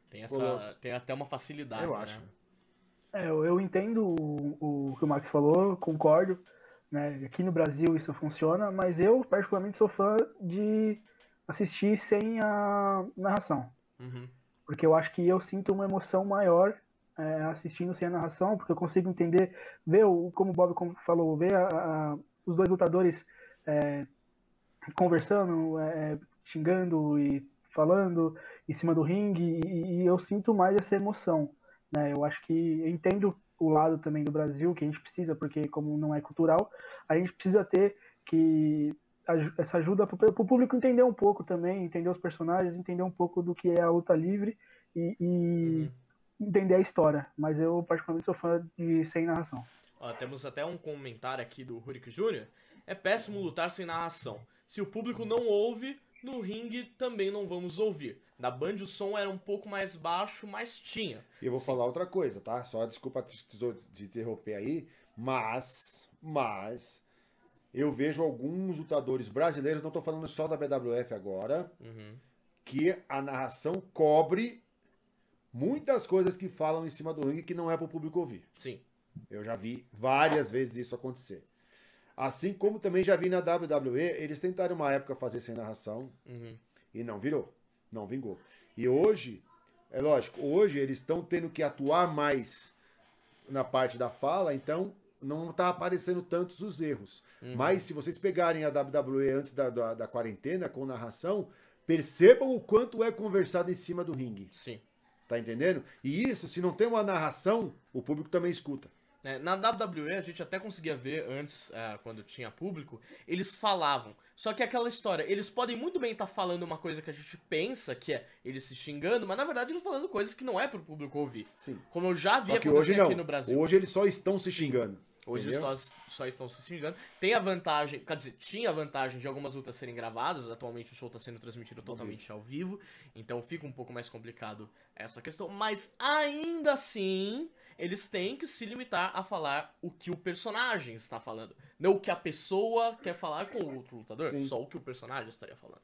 Tem, essa, tem até uma facilidade. Eu né? acho. É, eu, eu entendo o, o que o Max falou, concordo. Né? Aqui no Brasil isso funciona, mas eu particularmente sou fã de assistir sem a narração. Uhum. Porque eu acho que eu sinto uma emoção maior é, assistindo sem a narração, porque eu consigo entender, ver, o, como o Bob falou, ver a- a- os dois lutadores é, conversando, é, xingando e falando em cima do ringue, e, e eu sinto mais essa emoção. Né? Eu acho que eu entendo o lado também do Brasil, que a gente precisa, porque como não é cultural, a gente precisa ter que essa ajuda para o público entender um pouco também, entender os personagens, entender um pouco do que é a luta livre e, e entender a história. Mas eu particularmente sou fã de sem narração. Ó, temos até um comentário aqui do Rurik Jr. É péssimo lutar sem narração. Se o público não ouve, no ringue também não vamos ouvir. Na Band o som era um pouco mais baixo, mas tinha. E eu vou falar outra coisa, tá? Só desculpa te te interromper aí, mas, mas eu vejo alguns lutadores brasileiros, não tô falando só da BWF agora, Uhum. que a narração cobre muitas coisas que falam em cima do ringue que não é pro público ouvir. Sim. Eu já vi várias vezes isso acontecer. Assim como também já vi na WWE, eles tentaram uma época fazer sem narração Uhum. e não virou, não vingou. E hoje, é lógico, hoje eles estão tendo que atuar mais na parte da fala, então não tá aparecendo tantos os erros. Mas se vocês pegarem a WWE antes da, da, da quarentena com narração, percebam o quanto é conversado em cima do ringue. Sim. Tá entendendo? E isso, se não tem uma narração, o público também escuta. É, na WWE a gente até conseguia ver antes, é, quando tinha público, eles falavam. Só que é aquela história, eles podem muito bem estar falando uma coisa que a gente pensa que é eles se xingando, mas na verdade eles falando coisas que não é pro público ouvir. Sim. Como eu já vi acontecer hoje não. aqui no Brasil. Hoje eles só estão se xingando. Hoje entendeu? eles só, só estão se xingando. Tem a vantagem, quer dizer, tinha a vantagem de algumas lutas serem gravadas. Atualmente o show está sendo transmitido totalmente ao vivo. Então fica um pouco mais complicado essa questão. Mas ainda assim, eles têm que se limitar a falar o que o personagem está falando. Não o que a pessoa quer falar com o outro lutador. Sim. Só o que o personagem estaria falando.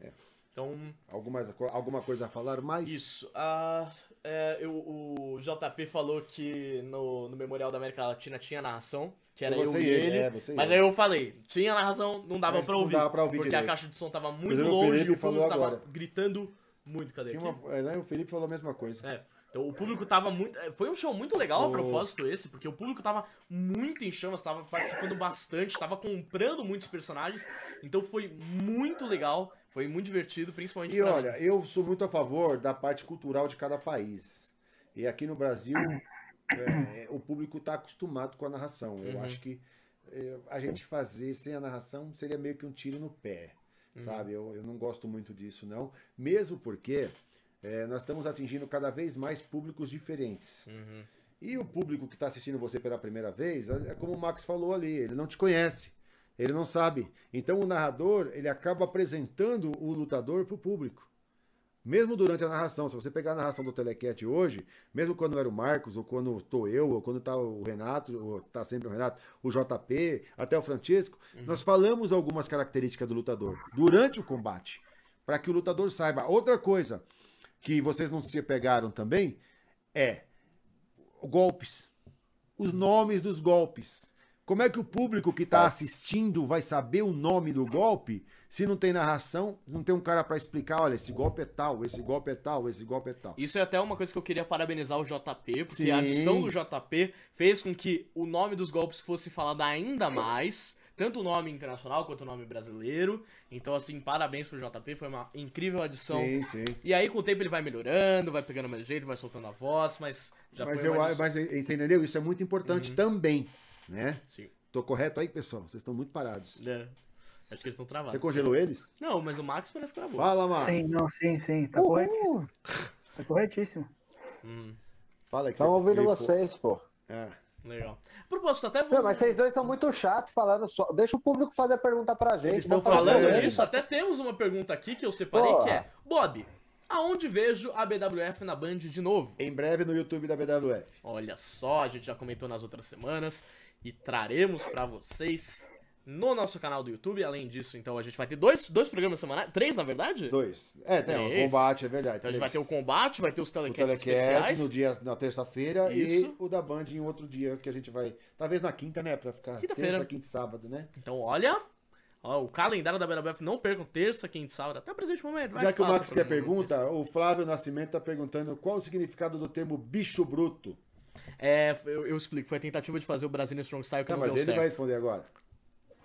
É. Então, Alguma, alguma coisa a falar mais? isso. Ah, é, eu- o JP falou que no, no Memorial da América Latina tinha narração, que era Você eu e ele, é, você mas aí eu falei, tinha narração, não dava Mas pra não ouvir. dava pra ouvir porque direito. a caixa de som tava muito longe e o público tava agora. gritando muito. Cadê Tinha aqui? uma, é, né, o Felipe falou a mesma coisa. É. Então o público tava muito. é, Foi um show muito legal a O- propósito esse, porque o público tava muito em chamas, tava participando bastante, tava comprando muitos personagens. Então foi muito legal, foi muito divertido, principalmente E olha, mim. eu sou muito a favor da parte cultural de cada país. E aqui no Brasil, é, o público está acostumado com a narração. Eu Uhum. acho que é, a gente fazer sem a narração seria meio que um tiro no pé, Uhum. sabe? Eu, eu não gosto muito disso, não. Mesmo porque é, nós estamos atingindo cada vez mais públicos diferentes. Uhum. E o público que está assistindo você pela primeira vez, é como o Max falou ali, ele não te conhece, ele não sabe. Então o narrador, ele acaba apresentando o lutador para o público. Mesmo durante a narração, se você pegar a narração do Telecat hoje, mesmo quando era o Marcos, ou quando tô eu, ou quando tá o Renato, ou tá sempre o Renato, o JP, até o Francisco, nós falamos algumas características do lutador durante o combate, para que o lutador saiba. Outra coisa que vocês não se pegaram também é golpes. Os nomes dos golpes. Como é que o público que está assistindo vai saber o nome do golpe se não tem narração, não tem um cara para explicar, olha, esse golpe é tal, esse golpe é tal, esse golpe é tal. Isso é até uma coisa que eu queria parabenizar o JP, porque Sim. a adição do JP fez com que o nome dos golpes fosse falado ainda mais, tanto o nome internacional quanto o nome brasileiro. Então, assim, parabéns pro JP, foi uma incrível adição. Sim, sim. E aí, com o tempo, ele vai melhorando, vai pegando mais jeito, vai soltando a voz, mas já Mas, foi eu, mas você entendeu? Isso é muito importante também, né? Sim. Tô correto aí, pessoal? Vocês estão muito parados. É. Acho que eles estão travados. Você congelou eles? Não, mas o Max parece que travou. Fala, Marcos. Sim, não, sim, sim. Tá corretíssimo. Tá corretíssimo. Hum, Fala que Estão ouvindo vocês, pô. É. legal. Propósito, até vou... mas vocês dois são muito chatos falando só. Deixa o público fazer a pergunta pra gente. Eles tão Vamos fazer Falando isso. nisso, até temos uma pergunta aqui que eu separei, Porra. que é... Bob, aonde vejo a BWF na Band de novo? Em breve no YouTube da BWF. Olha só, a gente já comentou nas outras semanas e traremos pra vocês no nosso canal do YouTube. Além disso, então a gente vai ter dois, dois programas semanais, três na verdade? Dois. É, tem o Três. combate, é verdade. Então a gente vai ter o combate, vai ter os telecasts especiais. no dia, na terça-feira e o da Band em outro dia que a gente vai. Talvez na quinta, né? Pra ficar Quinta-feira. terça, quinta e sábado, né? Então olha, ó, o calendário da BWF não percam terça, quinta e sábado, até o presente momento. vai Já que o Max quer pergunta, o Flávio Nascimento tá perguntando qual o significado do termo bicho bruto. É, eu, eu explico, foi a tentativa de fazer o Brazilian Strong Style que Tá, não mas deu ele certo. vai responder agora.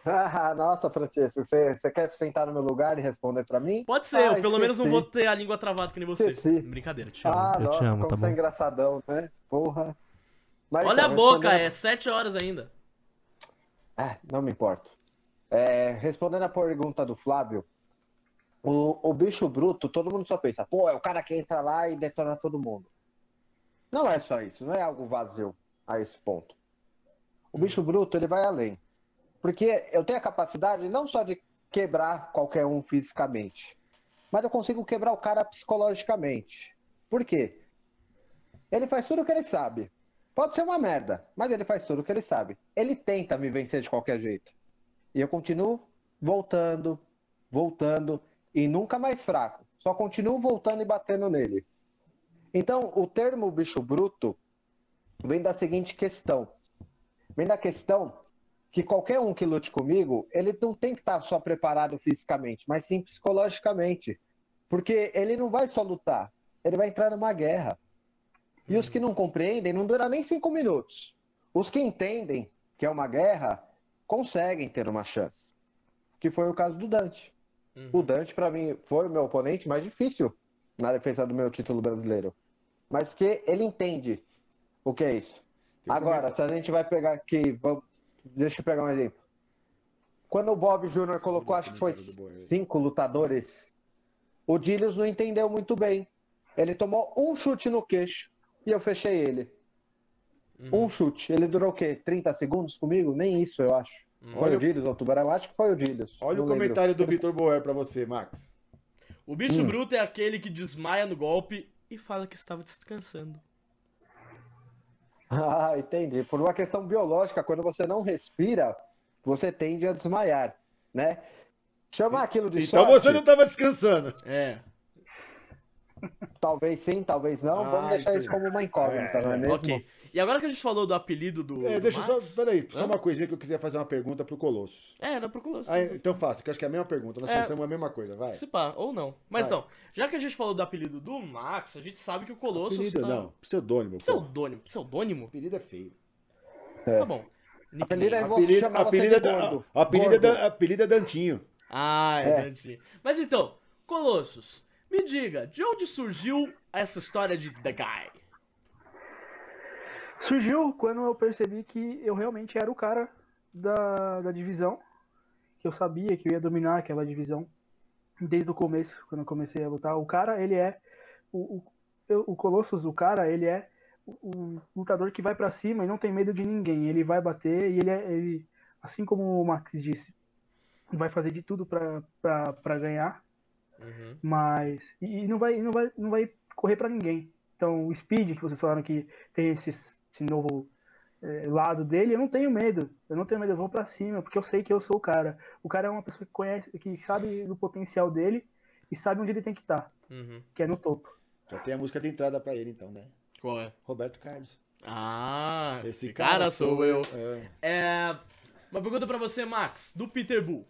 Ah, Nossa, Francisco, você, você quer sentar no meu lugar e responder pra mim? Pode ser, Ah, eu pelo menos não vou ter a língua travada que nem você. Esqueci. Brincadeira, te amo. Ah, Eu te nossa, amo, como tá você é bom? engraçadão, né? Porra. Mas, Olha a então, boca, respondendo- é 7 horas ainda. Ah, não me importo. É, respondendo a pergunta do Flávio, o, o bicho bruto, todo mundo só pensa, pô, é o cara que entra lá e detona todo mundo. Não é só isso, não é algo vazio a esse ponto. O bicho bruto, ele vai além. Porque eu tenho a capacidade não só de quebrar qualquer um fisicamente, mas eu consigo quebrar o cara psicologicamente. Por quê? Ele faz tudo o que ele sabe. Pode ser uma merda, mas ele faz tudo o que ele sabe. Ele tenta me vencer de qualquer jeito. E eu continuo voltando, voltando e nunca mais fraco. Só continuo voltando e batendo nele. Então, o termo bicho bruto vem da seguinte questão. Vem da questão que qualquer um que lute comigo, ele não tem que estar só preparado fisicamente, mas sim psicologicamente. Porque ele não vai só lutar, ele vai entrar numa guerra. E os que não compreendem não duram nem cinco minutos. Os que entendem que é uma guerra conseguem ter uma chance. Que foi o caso do Dante. Uhum. O Dante, para mim, foi o meu oponente mais difícil na defesa do meu título brasileiro. Mas porque ele entende o que é isso. Tem Agora, se a gente vai pegar aqui, vamos- deixa eu pegar um exemplo. Quando o Bob Júnior colocou, acho que foi Boer. cinco lutadores, o Dillius não entendeu muito bem. Ele tomou um chute no queixo e eu fechei ele. Uhum. Um chute. Ele durou o quê? 30 segundos comigo? Nem isso, eu acho. Foi Olha- o Dillius ou o Tubarão? Acho que foi o Dillius. Olha o lembro. comentário do Vitor Boer pra você, Max. O bicho Hum. bruto é aquele que desmaia no golpe e fala que estava descansando. Ah, entendi. Por uma questão biológica, quando você não respira, você tende a desmaiar, né? Chamar aquilo de Então sorte, você não tava descansando. É. talvez sim, talvez não. Ah, Vamos deixar entendi. isso como uma incógnita, É, não é mesmo? Ok. E agora que a gente falou do apelido do. É, do deixa eu Max- só. Peraí, só uma coisinha que eu queria fazer uma pergunta pro Colossus. É, era pro Colosso. Ah, então faça, que eu acho que é a mesma pergunta. Nós É. pensamos a mesma coisa, vai. Se pá, ou não. Mas Vai. então, já que a gente falou do apelido do Max, a gente sabe que o Colosso. Apelido tá... não, pseudônimo. pô. Pseudônimo. Pseudônimo? Apelido é feio. É. Tá bom. Apelido é Apelido, é gordo. apelido, é da- apelido é Dantinho. Ah, é, É. Dante. Mas então, Colossus, me diga, de onde surgiu essa história de The Guy? Surgiu quando eu percebi que eu realmente era o cara da, da divisão, que eu sabia que eu ia dominar aquela divisão desde o começo, quando eu comecei a lutar. O cara, ele é o, o, o Colossus, o cara, ele é o, o lutador que vai pra cima e não tem medo de ninguém. Ele vai bater e ele é, ele, assim como o Max disse, vai fazer de tudo pra ganhar Uhum. mas e não vai não vai não vai correr pra ninguém então o speed que vocês falaram que tem esse, esse novo eh, lado dele eu não tenho medo eu não tenho medo eu vou pra cima porque eu sei que eu sou o cara o cara é uma pessoa que conhece que sabe do potencial dele e sabe onde ele tem que estar Uhum. que é no topo Já tem a música de entrada pra ele, então, né? Qual é? Roberto Carlos. Ah, esse, cara, sou eu. É. É, uma pergunta pra você, Max, do Peter Bull.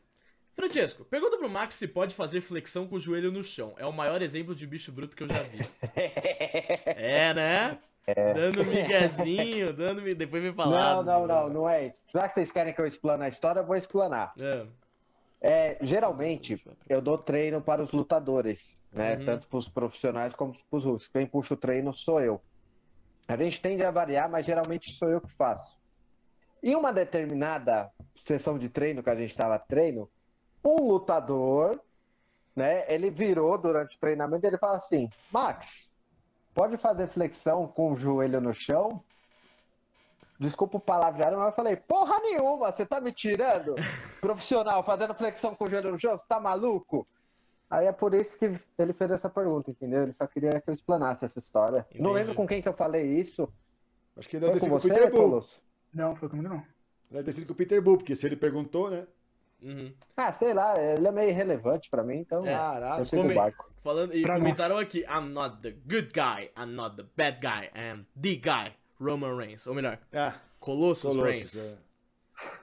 Francesco, pergunta pro Max se pode fazer flexão com o joelho no chão. É o maior exemplo de bicho bruto que eu já vi. é, né? Dando miguezinho, dando mi- Depois me falar. Não, não, não, não é isso. Já que vocês querem que eu explane a história, eu vou explanar. É. É, geralmente, eu dou treino para os lutadores, né? Uhum. Tanto para os profissionais como para os russos. Quem puxa o treino sou eu. A gente tende a variar, mas geralmente sou eu que faço. Em uma determinada sessão de treino que a gente estava treino, um lutador, né? Ele virou durante o treinamento e ele fala assim: Max, pode fazer flexão com o joelho no chão? Desculpa o palavreado, mas eu falei, porra nenhuma, você tá me tirando? Profissional, fazendo flexão com o joelho no chão, você tá maluco? Aí é por isso que ele fez essa pergunta, entendeu? Ele só queria que eu explanasse essa história. Não Entendi. lembro com quem que eu falei isso. Acho que deve ter sido com o você, Peter Bull. Não foi comigo não Deve ter sido com o Peter Bull, porque se ele perguntou, né? Uhum. Ah, sei lá, ele é meio irrelevante pra mim, então É. Caralho. eu sigo come- o barco. Falando, e Pra comentaram aqui, I'm not the good guy, I'm not the bad guy, I'm the guy, Roman Reigns. Ou melhor, Ah, Colossus, Colossus. Reigns. é.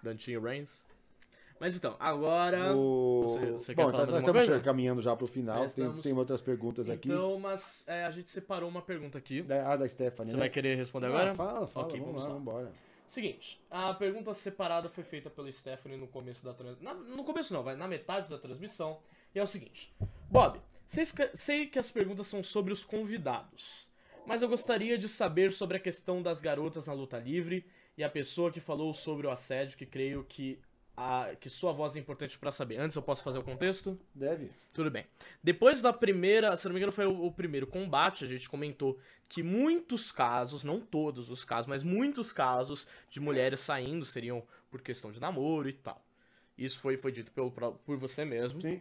Dantinho Reigns. Mas então, agora. O... Você- você quer Bom, falar tá- nós alguma estamos coisa? caminhando já pro final. Já Tem, estamos. tem outras perguntas aqui. Então, mas é, a gente separou uma pergunta aqui. Da, ah, da Stephanie, Você né? vai querer responder Ah, agora? fala, fala. Ok, vamos, vamos lá. Seguinte, a pergunta separada foi feita pela Stephanie no começo da transmissão. No começo não, vai na metade da transmissão. E é o seguinte: Bob, sei que- as perguntas são sobre os convidados, mas eu gostaria de saber sobre a questão das garotas na luta livre e a pessoa que falou sobre o assédio, que creio que, a, que sua voz é importante pra saber. Antes eu posso fazer o contexto? Deve. Tudo bem. Depois da primeira, se não me engano, foi o, o primeiro combate, a gente comentou que muitos casos, não todos os casos, mas muitos casos de mulheres saindo seriam por questão de namoro e tal. Isso foi, foi dito pelo, por você mesmo. Sim.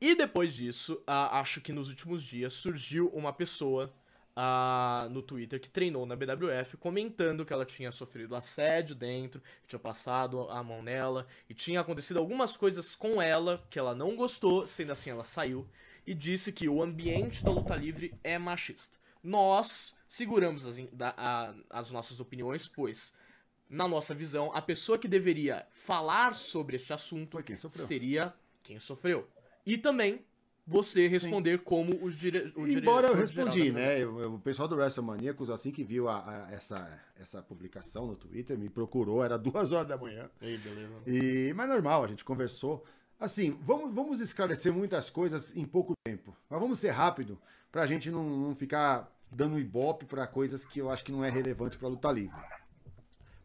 E depois disso, ah, acho que nos últimos dias surgiu uma pessoa ah, no Twitter que treinou na BWF comentando que ela tinha sofrido assédio dentro, que tinha passado a mão nela e tinha acontecido algumas coisas com ela que ela não gostou, sendo assim ela saiu e disse que o ambiente da luta livre é machista. Nós seguramos as, da- a- as nossas opiniões, pois na nossa visão, a pessoa que deveria falar sobre este assunto quem seria quem sofreu. E também você responder como o, dire... o Embora eu respondi, né? Eu- o pessoal do WrestleManiacos, assim que viu a- a- essa, essa publicação no Twitter, me procurou, era duas horas da manhã. Ei, beleza. E, mas normal, a gente conversou. Assim, vamos, vamos esclarecer muitas coisas em pouco tempo. Mas vamos ser rápido pra gente não, não ficar dando ibope pra coisas que eu acho que não é relevante pra luta livre.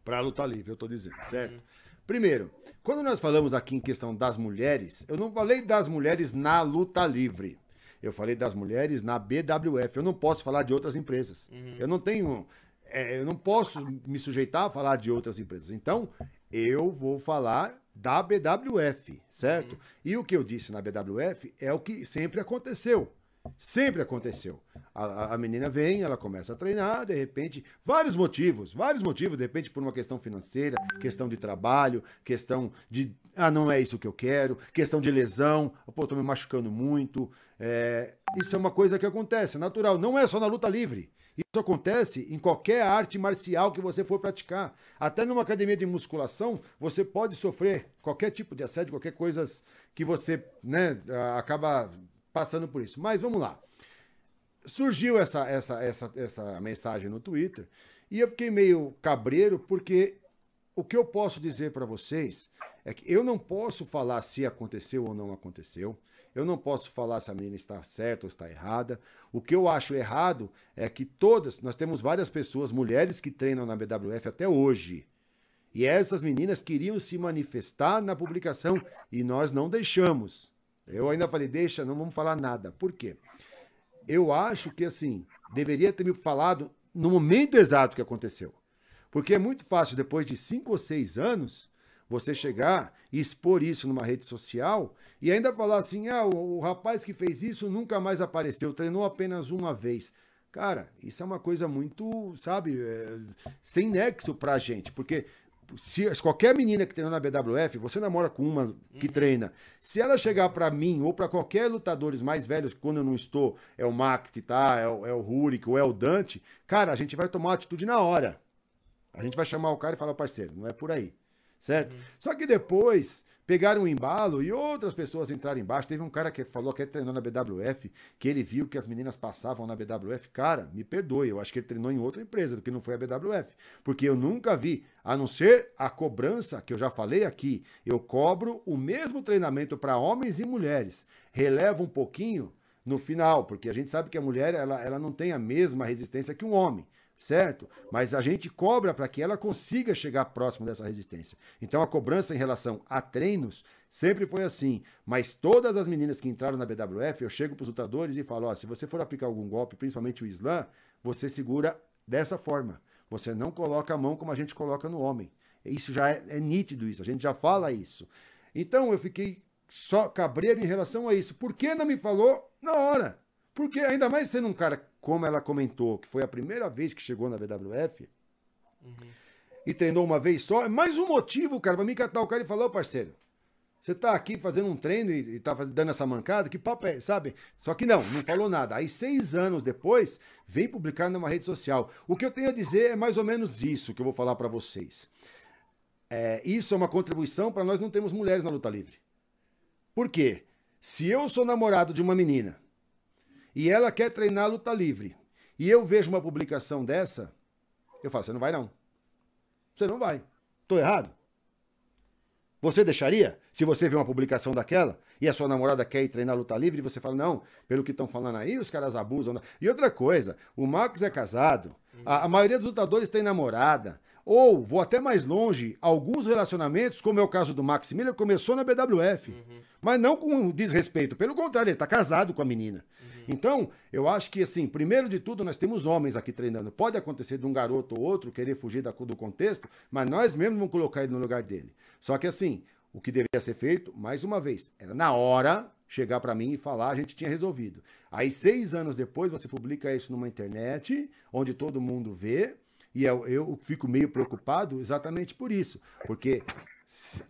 Pra luta livre, eu tô dizendo, certo? Primeiro, quando nós falamos aqui em questão das mulheres, eu não falei das mulheres na luta livre. Eu falei das mulheres na BWF. Eu não posso falar de outras empresas. Eu não tenho. é, eu não posso me sujeitar a falar de outras empresas. Então, eu vou falar da BWF, certo? E o que eu disse na BWF é o que sempre aconteceu. Sempre aconteceu. A, a- menina vem, ela começa a treinar, de repente, vários motivos, vários motivos, de repente por uma questão financeira, questão de trabalho, questão de, ah, não é isso que eu quero, questão de lesão, pô, tô me machucando muito. É, isso é uma coisa que acontece, é natural, não é só na luta livre. Isso acontece em qualquer arte marcial que você for praticar. Até numa academia de musculação, você pode sofrer qualquer tipo de assédio, qualquer coisa que você né, acaba passando por isso. Mas vamos lá. Surgiu essa, essa, essa, essa mensagem no Twitter e eu fiquei meio cabreiro porque o que eu posso dizer para vocês é que eu não posso falar se aconteceu ou não aconteceu. Eu não posso falar se a menina está certa ou está errada. O que eu acho errado é que todas, nós temos várias pessoas, mulheres que treinam na BWF até hoje. E essas meninas queriam se manifestar na publicação e nós não deixamos. Eu ainda falei, deixa, não vamos falar nada. Por quê? Eu acho que, assim, deveria ter me falado no momento exato que aconteceu. Porque é muito fácil, depois de cinco ou seis anos, você chegar e expor isso numa rede social e ainda falar assim: ah, o, o rapaz que fez isso nunca mais apareceu, treinou apenas uma vez. Cara, isso é uma coisa muito, sabe, é, sem nexo pra gente. Porque se qualquer menina que treinou na BWF, você namora com uma que treina. Se ela chegar pra mim ou pra qualquer lutadores mais velhos, quando eu não estou, é o Max que tá, é o, é o Rurik ou é o Dante, cara, a gente vai tomar uma atitude na hora. A gente vai chamar o cara e falar, parceiro, não é por aí. Certo? Só que depois pegaram um embalo e outras pessoas entraram embaixo. Teve um cara que falou que treinou na BWF, que ele viu que as meninas passavam na BWF. Cara, me perdoe, eu acho que ele treinou em outra empresa do que não foi a BWF. Porque eu nunca vi, a não ser a cobrança, que eu já falei aqui, eu cobro o mesmo treinamento para homens e mulheres. Releva um pouquinho no final, porque a gente sabe que a mulher ela, ela não tem a mesma resistência que um homem certo? Mas a gente cobra para que ela consiga chegar próximo dessa resistência. Então a cobrança em relação a treinos sempre foi assim. Mas todas as meninas que entraram na BWF, eu chego para os lutadores e falo: ó, se você for aplicar algum golpe, principalmente o slam, você segura dessa forma. Você não coloca a mão como a gente coloca no homem. Isso já é, é nítido isso, a gente já fala isso. Então eu fiquei só cabreiro em relação a isso. Por que não me falou na hora? Porque ainda mais sendo um cara, como ela comentou, que foi a primeira vez que chegou na BWF e treinou uma vez só, é mais um motivo, cara, pra mim catar o cara e falar, ô parceiro, você tá aqui fazendo um treino e, e tá dando essa mancada, que papo é, sabe? Só que não, não falou nada. Aí seis anos depois, vem publicar numa rede social. O que eu tenho a dizer é mais ou menos isso que eu vou falar pra vocês. É, isso é uma contribuição para nós não termos mulheres na luta livre. Por quê? Se eu sou namorado de uma menina e ela quer treinar luta livre e eu vejo uma publicação dessa, eu falo, você não vai não. Você não vai. Tô errado? Você deixaria? Se você vê uma publicação daquela e a sua namorada quer ir treinar luta livre e você fala, não, pelo que estão falando aí, os caras abusam. da-" E outra coisa, o Marcos é casado, a, a maioria dos lutadores tem namorada. Ou, vou até mais longe, alguns relacionamentos, como é o caso do Max Miller, começou na BWF. Mas não com desrespeito, pelo contrário, ele está casado com a menina. Então, eu acho que, assim, primeiro de tudo, nós temos homens aqui treinando. Pode acontecer de um garoto ou outro querer fugir da- do contexto, mas nós mesmos vamos colocar ele no lugar dele. Só que, assim, o que deveria ser feito, mais uma vez, era na hora chegar para mim e falar, a gente tinha resolvido. Aí, seis anos depois, você publica isso numa internet, onde todo mundo vê, e eu, eu fico meio preocupado exatamente por isso. Porque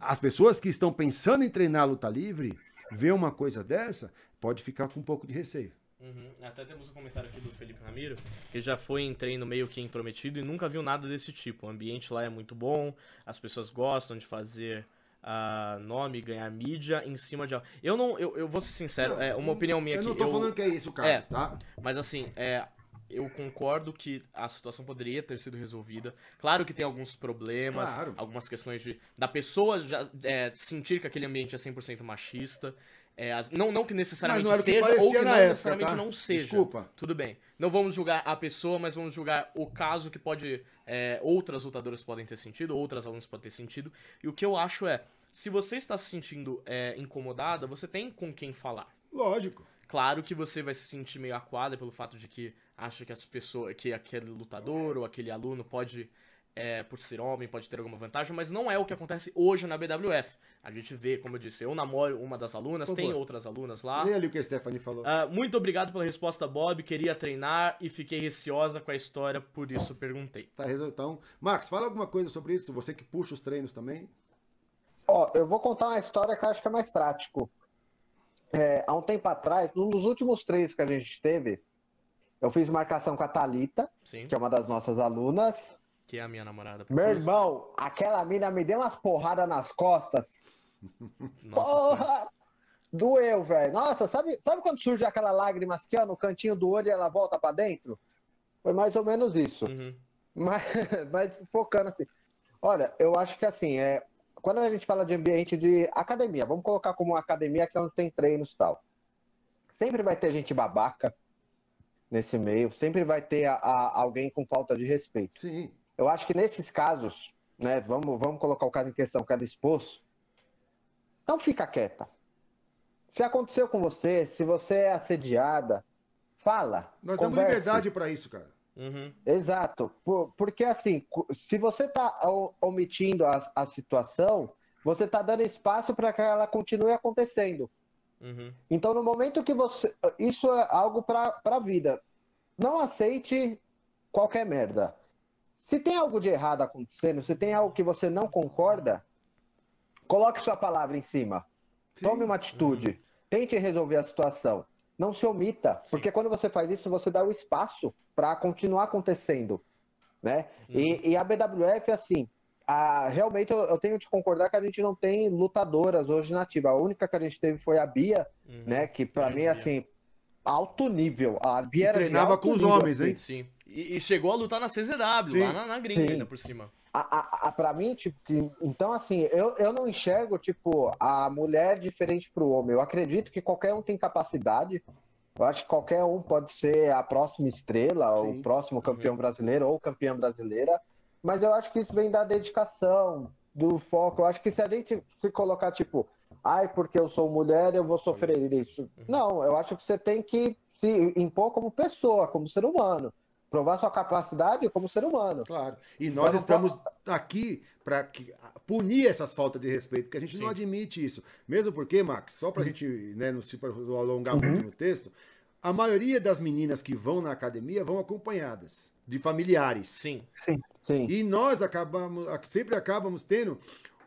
as pessoas que estão pensando em treinar a luta livre, ver uma coisa dessa, pode ficar com um pouco de receio. Uhum. Até temos um comentário aqui do Felipe Ramiro, que já foi em treino meio que intrometido e nunca viu nada desse tipo. O ambiente lá é muito bom, as pessoas gostam de fazer ah, nome, ganhar mídia em cima de. Eu não, eu, eu vou ser sincero, é uma opinião minha Eu aqui. não tô eu- falando que é isso caso, É. tá? Mas assim, é, eu concordo que a situação poderia ter sido resolvida. Claro que tem alguns problemas, Claro. algumas questões de da pessoa já é, sentir que aquele ambiente é 100% machista. é, as- não, não que necessariamente não que seja, ou que não época, necessariamente tá? não seja. Desculpa. Tudo bem. Não vamos julgar a pessoa, mas vamos julgar o caso que pode. é, outras lutadoras podem ter sentido, outras alunas podem ter sentido. E o que eu acho é, se você está se sentindo é, incomodada, você tem com quem falar. Lógico. Claro que você vai se sentir meio acuada pelo fato de que acha que essa pessoa, que aquele lutador ou aquele aluno pode, é, por ser homem, pode ter alguma vantagem, mas não é o que acontece hoje na BWF. A gente vê, como eu disse, eu namoro uma das alunas, tem outras alunas lá. Lê ali o que a Stephanie falou. Ah, muito obrigado pela resposta, Bob. Queria treinar e fiquei receosa com a história, por isso perguntei. Tá resolvido. Então, Max, fala alguma coisa sobre isso. Você que puxa os treinos também. Ó, eu vou contar uma história que eu acho que é mais prático. É, há um tempo atrás, num dos últimos treinos que a gente teve, eu fiz marcação com a Thalita, Sim, que é uma das nossas alunas. que é a minha namorada. Meu irmão, aquela mina me deu umas porradas nas costas. Nossa, Porra! Doeu, velho. Nossa, sabe, sabe quando surge aquela lágrima aqui, ó, no cantinho do olho e ela volta pra dentro? Foi mais ou menos isso. Uhum. Mas, mas focando assim. Olha, eu acho que assim, é, quando a gente fala de ambiente de academia, vamos colocar como uma academia que é onde tem treinos e tal. Sempre vai ter gente babaca nesse meio, sempre vai ter a- a- alguém com falta de respeito. Sim. Eu acho que nesses casos, né, vamos, vamos colocar o caso em questão, que é do esposo, não fica quieta. Se aconteceu com você, se você é assediada, fala. Nós damos converse. liberdade pra isso, cara. Uhum. Exato. Por- porque assim, se você está omitindo a, a situação, você está dando espaço para que ela continue acontecendo. Uhum. Então, no momento que você. Isso é algo para a vida. Não aceite qualquer merda. Se tem algo de errado acontecendo, se tem algo que você não concorda, coloque sua palavra em cima. Sim. Tome uma atitude. Tente resolver a situação. Não se omita, porque quando você faz isso, você dá o espaço para continuar acontecendo, né? E, e a BWF, assim, a- realmente eu, eu tenho de concordar que a gente não tem lutadoras hoje na ativa. A única que a gente teve foi a Bia, Uhum. né? Que para mim, Bia. assim, alto nível. A Bia E treinava com os nível, homens, assim. hein? Sim. E, e chegou a lutar na CZW, Sim. lá na, na gringa Sim. ainda por cima. A, a, a, pra mim, tipo, que, então assim, eu, eu não enxergo, tipo, a mulher diferente pro homem. Eu acredito que qualquer um tem capacidade. Eu acho que qualquer um pode ser a próxima estrela, Sim. o próximo campeão brasileiro ou campeã brasileira. Mas eu acho que isso vem da dedicação, do foco. Eu acho que se a gente se colocar, tipo, ai, porque eu sou mulher, eu vou sofrer isso. Não, eu acho que você tem que se impor como pessoa, como ser humano. Provar sua capacidade como ser humano. Claro. E nós Mas não estamos aqui para punir essas faltas de respeito, porque a gente não Sim. admite isso. Mesmo porque, Max, só para a gente né, não se alongar muito no texto, a maioria das meninas que vão na academia vão acompanhadas de familiares. Sim. Sim. Sim. E nós acabamos, sempre acabamos tendo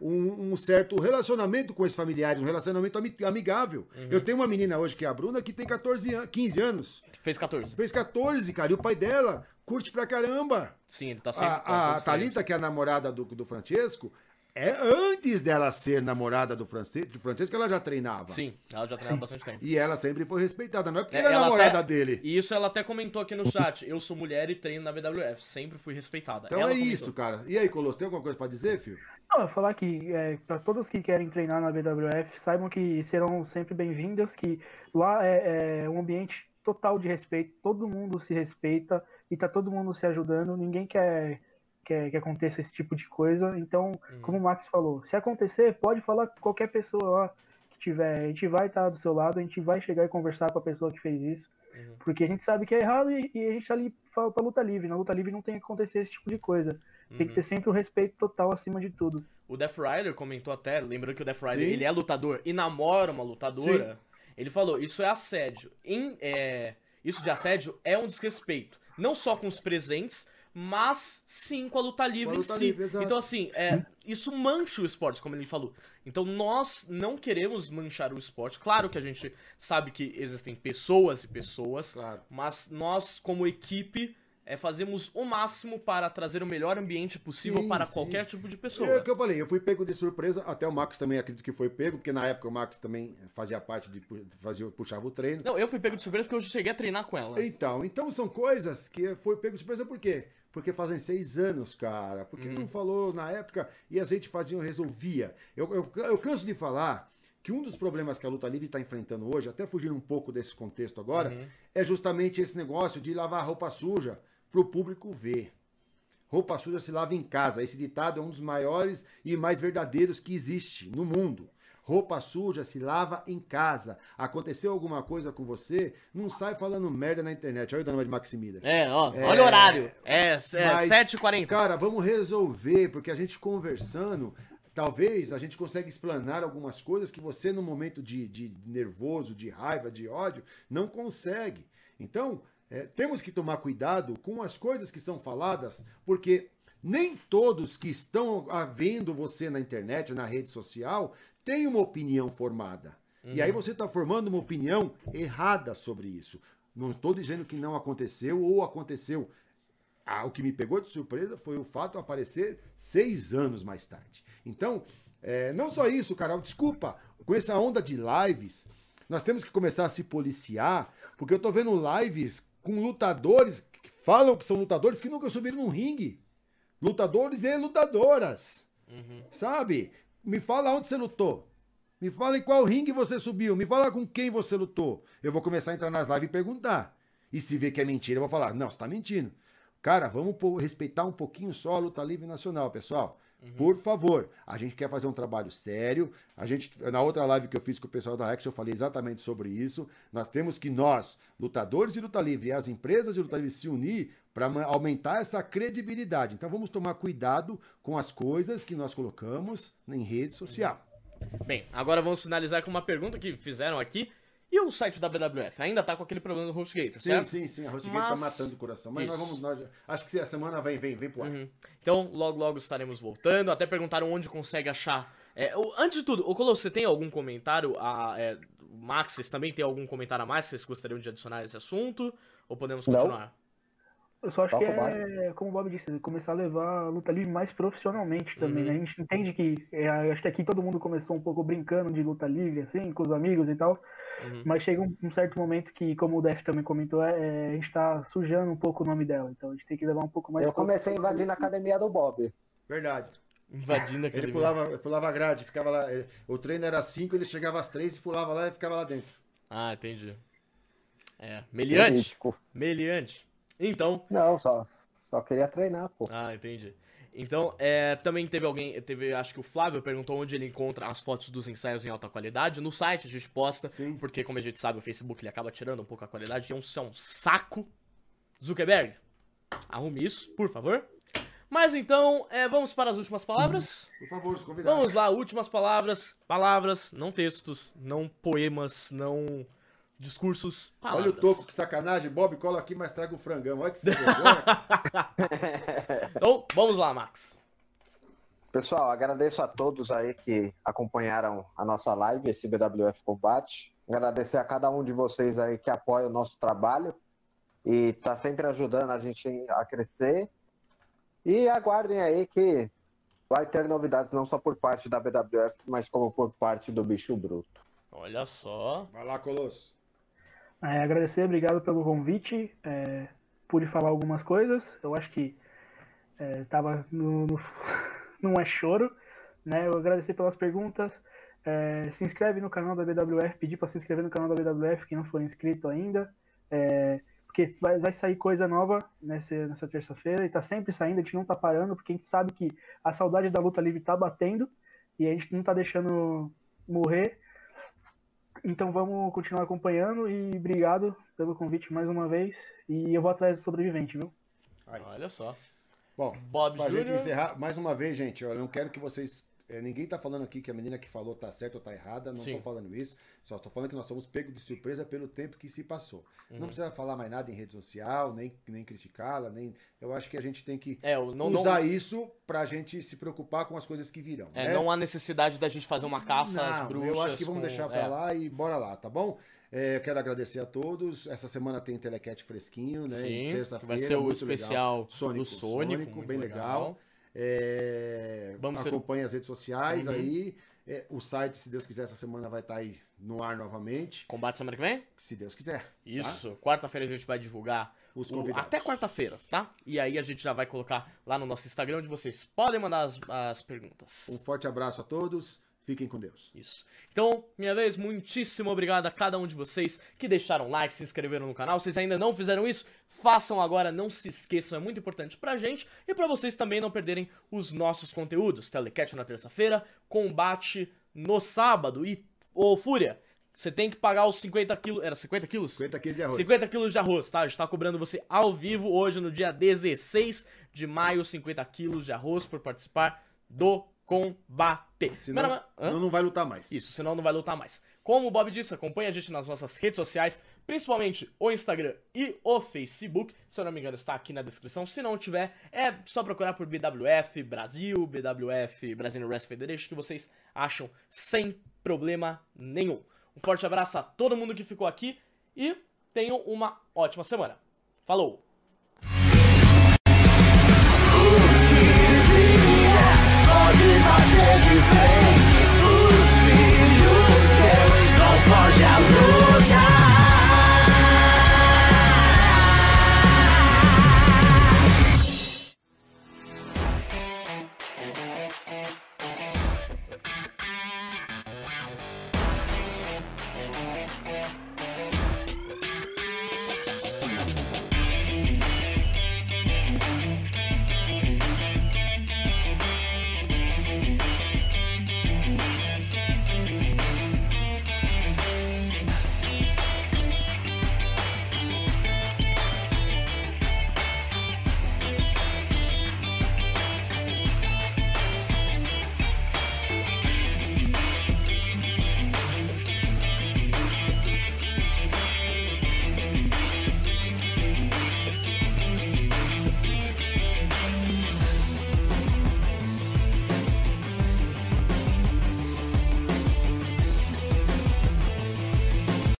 um, um certo relacionamento com esses familiares, um relacionamento ami- amigável. Uhum. Eu tenho uma menina hoje que é a Bruna que tem 14 anos, 15 anos. Fez 14. Fez 14, cara, e o pai dela curte pra caramba. Sim, ele tá sempre. A, tá a todos Thalita, que é a namorada do, do Francesco, é antes dela ser namorada do, France, do Francesco, ela já treinava. Sim, ela já treina há bastante tempo. E ela sempre foi respeitada, não é porque É, ela é namorada até- dele. E isso ela até comentou aqui no chat. Eu sou mulher e treino na BWF. Sempre fui respeitada. Então Ela é comentou. isso, cara. E aí, Colosso, tem alguma coisa pra dizer, filho? Não, eu vou falar que é, para todos que querem treinar na BWF, saibam que serão sempre bem-vindas, que lá é, é um ambiente total de respeito, todo mundo se respeita e tá todo mundo se ajudando, ninguém quer, quer que aconteça esse tipo de coisa. Então, Uhum. como o Max falou, se acontecer, pode falar com qualquer pessoa lá que tiver, a gente vai estar do seu lado, a gente vai chegar e conversar com a pessoa que fez isso, Uhum. porque a gente sabe que é errado e, e a gente tá ali pra, pra luta livre. Na luta livre não tem que acontecer esse tipo de coisa. Tem que Uhum. ter sempre o respeito total acima de tudo. O Death Rider comentou até, lembrando que o Death Rider Sim. ele é lutador e namora uma lutadora. Ele falou, isso é assédio. Em, é, isso de assédio é um desrespeito. Não só com os presentes, mas sim com a luta livre luta em si. livre, então, assim, é, isso mancha o esporte, como ele falou. Então, nós não queremos manchar o esporte. Claro que a gente sabe que existem pessoas e pessoas, Claro. mas nós, como equipe, é, fazemos o máximo para trazer o melhor ambiente possível Sim, para sim. qualquer tipo de pessoa. É o que eu falei, eu fui pego de surpresa, até o Max também acredito que foi pego, porque na época o Max também fazia parte de fazia, puxava o treino. Não, eu fui pego de surpresa porque eu cheguei a treinar com ela. Então, então são coisas que foi pego de surpresa por quê? Porque fazem seis anos, cara. Porque Uhum. não falou na época e a gente fazia, resolvia. Eu, eu, eu canso de falar que um dos problemas que a luta livre está enfrentando hoje, até fugindo um pouco desse contexto agora, Uhum. é justamente esse negócio de lavar roupa suja para o público ver. Roupa suja se lava em casa. Esse ditado é um dos maiores e mais verdadeiros que existe no mundo. Roupa suja se lava em casa. Aconteceu alguma coisa com você, não sai falando merda na internet. Olha o Dona de Maximidas. É, ó, É, olha o horário. É, é Mas, 7h40. Cara, vamos resolver, porque a gente conversando, talvez a gente consiga explanar algumas coisas que você, no momento de, de nervoso, de raiva, de ódio, não consegue. Então, é, temos que tomar cuidado com as coisas que são faladas, porque nem todos que estão vendo você na internet, na rede social, têm uma opinião formada. E aí você está formando uma opinião errada sobre isso. Não estou dizendo que não aconteceu ou aconteceu. Ah, o que me pegou de surpresa foi o fato de aparecer seis anos mais tarde. Então, é, não só isso, Carol, desculpa, com essa onda de lives, nós temos que começar a se policiar, porque eu tô vendo lives com lutadores que falam que são lutadores que nunca subiram num ringue. Lutadores e lutadoras. Sabe? Me fala onde você lutou. Me fala em qual ringue você subiu. Me fala com quem você lutou. Eu vou começar a entrar nas lives e perguntar. E se ver que é mentira, eu vou falar: não, você tá mentindo. Cara, vamos respeitar um pouquinho só a luta livre nacional, pessoal. Por favor, a gente quer fazer um trabalho sério. A gente, na outra live que eu fiz com o pessoal da Action, eu falei exatamente sobre isso. Nós temos que nós, lutadores de luta livre e as empresas de luta livre se unir para aumentar essa credibilidade. Então vamos tomar cuidado com as coisas que nós colocamos em rede social. Bem, agora vamos finalizar com uma pergunta que fizeram aqui. E o site da BWF? Ainda tá com aquele problema do HostGator, Sim, certo? sim, sim. A Hostgate Mas- tá matando o coração. Mas nós Isso. vamos. Nós, acho que a semana vem, vem, vem pro ar. Uhum. Então, logo, logo estaremos voltando. Até perguntaram onde consegue achar. É, o- antes de tudo, ô Colo, você tem algum comentário? A, é, o Max, vocês também tem algum comentário a mais que vocês gostariam de adicionar a esse assunto? Ou podemos Não. continuar? Eu só acho que Toca o é, como o Bob disse, começar a levar a luta livre mais profissionalmente também, Uhum. né? A gente entende que, é, acho que aqui todo mundo começou um pouco brincando de luta livre, assim, com os amigos e tal, Uhum. mas chega um, um certo momento que, como o Def também comentou, é, a gente tá sujando um pouco o nome dela, então a gente tem que levar um pouco mais... Eu comecei a invadir na academia do Bob. Verdade. Invadindo aquele. Ele pulava, pulava a grade, ficava lá. ele- o treino era 5, ele chegava às 3 e pulava lá e ficava lá dentro. Ah, entendi. É. Meliante? Meliante. Então. Não, só, só queria treinar, pô. Ah, entendi. Então, é, também teve alguém, teve, acho que o Flávio perguntou onde ele encontra as fotos dos ensaios em alta qualidade. No site a gente posta, Sim. porque como a gente sabe, o Facebook ele acaba tirando um pouco a qualidade, e é um, isso é um saco. Zuckerberg, arrume isso, por favor. Mas então, é, vamos para as últimas palavras. Por favor, os convidados. Vamos lá, últimas palavras. Palavras, não textos, não poemas, não discursos. Palavras. Olha o toco, que sacanagem. Bob, cola aqui, mas traga o frangão. Olha que. Então, vamos lá, Max. Pessoal, agradeço a todos aí que acompanharam a nossa live, esse BWF Combate. Agradecer a cada um de vocês aí que apoia o nosso trabalho e tá sempre ajudando a gente a crescer. E aguardem aí que vai ter novidades não só por parte da BWF, mas como por parte do Bicho Bruto. Olha só. Vai lá, Colosso. É, agradecer, obrigado pelo convite. É, pude falar algumas coisas. Eu acho que é, tava no, no- não é choro, né? Eu agradecer pelas perguntas. É, se inscreve no canal da BWF, pedir para se inscrever no canal da BWF quem não for inscrito ainda, é, porque vai, vai sair coisa nova nessa, nessa terça-feira e tá sempre saindo. A gente não tá parando porque a gente sabe que a saudade da luta livre tá batendo e a gente não tá deixando morrer. Então vamos continuar acompanhando e obrigado pelo convite mais uma vez. E eu vou atrás do sobrevivente, viu? Olha só. Bom, Bob pra gente Júnior. encerrar, mais uma vez, gente, eu não quero que vocês. Eh, ninguém tá falando aqui que a menina que falou tá certa ou tá errada, não Sim. tô falando isso. Só tô falando que nós somos pegos de surpresa pelo tempo que se passou. Uhum. Não precisa falar mais nada em rede social, nem, nem criticá-la, nem. Eu acho que a gente tem que É, não, não, usar isso pra gente se preocupar com as coisas que virão. é, né? não há necessidade da gente fazer uma caça às Não, bruxas. Eu acho que vamos com- deixar pra é. lá e bora lá, tá bom? É, eu quero agradecer a todos. Essa semana tem Telecat fresquinho, né? Sim, vai ser o especial legal. Sônico, do Sônico, muito bem legal. legal. É, Vamos ser- acompanhe as redes sociais Uhum. aí. É, o site, se Deus quiser, essa semana vai estar aí no ar novamente. Combate semana que vem? Se Deus quiser. tá? Isso. Quarta-feira a gente vai divulgar Os o- convidados. até quarta-feira, tá? E aí a gente já vai colocar lá no nosso Instagram onde vocês podem mandar as, as perguntas. Um forte abraço a todos. Fiquem com Deus. Isso. Então, minha vez, muitíssimo obrigado a cada um de vocês que deixaram like, se inscreveram no canal. Se vocês ainda não fizeram isso, façam agora, não se esqueçam, é muito importante pra gente e pra vocês também não perderem os nossos conteúdos. Telecat na terça-feira, combate no sábado e, ô Fúria, você tem que pagar os 50 quilos, era 50 quilos? 50 quilos de arroz. 50 quilos de arroz, tá? A gente tá cobrando você ao vivo hoje no dia 16 de maio, 50 quilos de arroz por participar do combate. Senão, Meu nome- Hã? não, não vai lutar mais. Isso, senão não vai lutar mais. Como o Bob disse, acompanhe a gente nas nossas redes sociais, principalmente o Instagram e o Facebook. Se eu não me engano, está aqui na descrição. Se não tiver, é só procurar por BWF Brasil, BWF Brazilian Wrestling Federation, que vocês acham sem problema nenhum. Um forte abraço a todo mundo que ficou aqui e tenham uma ótima semana. Falou! ser é frente, os filhos teus. Não foge a luz.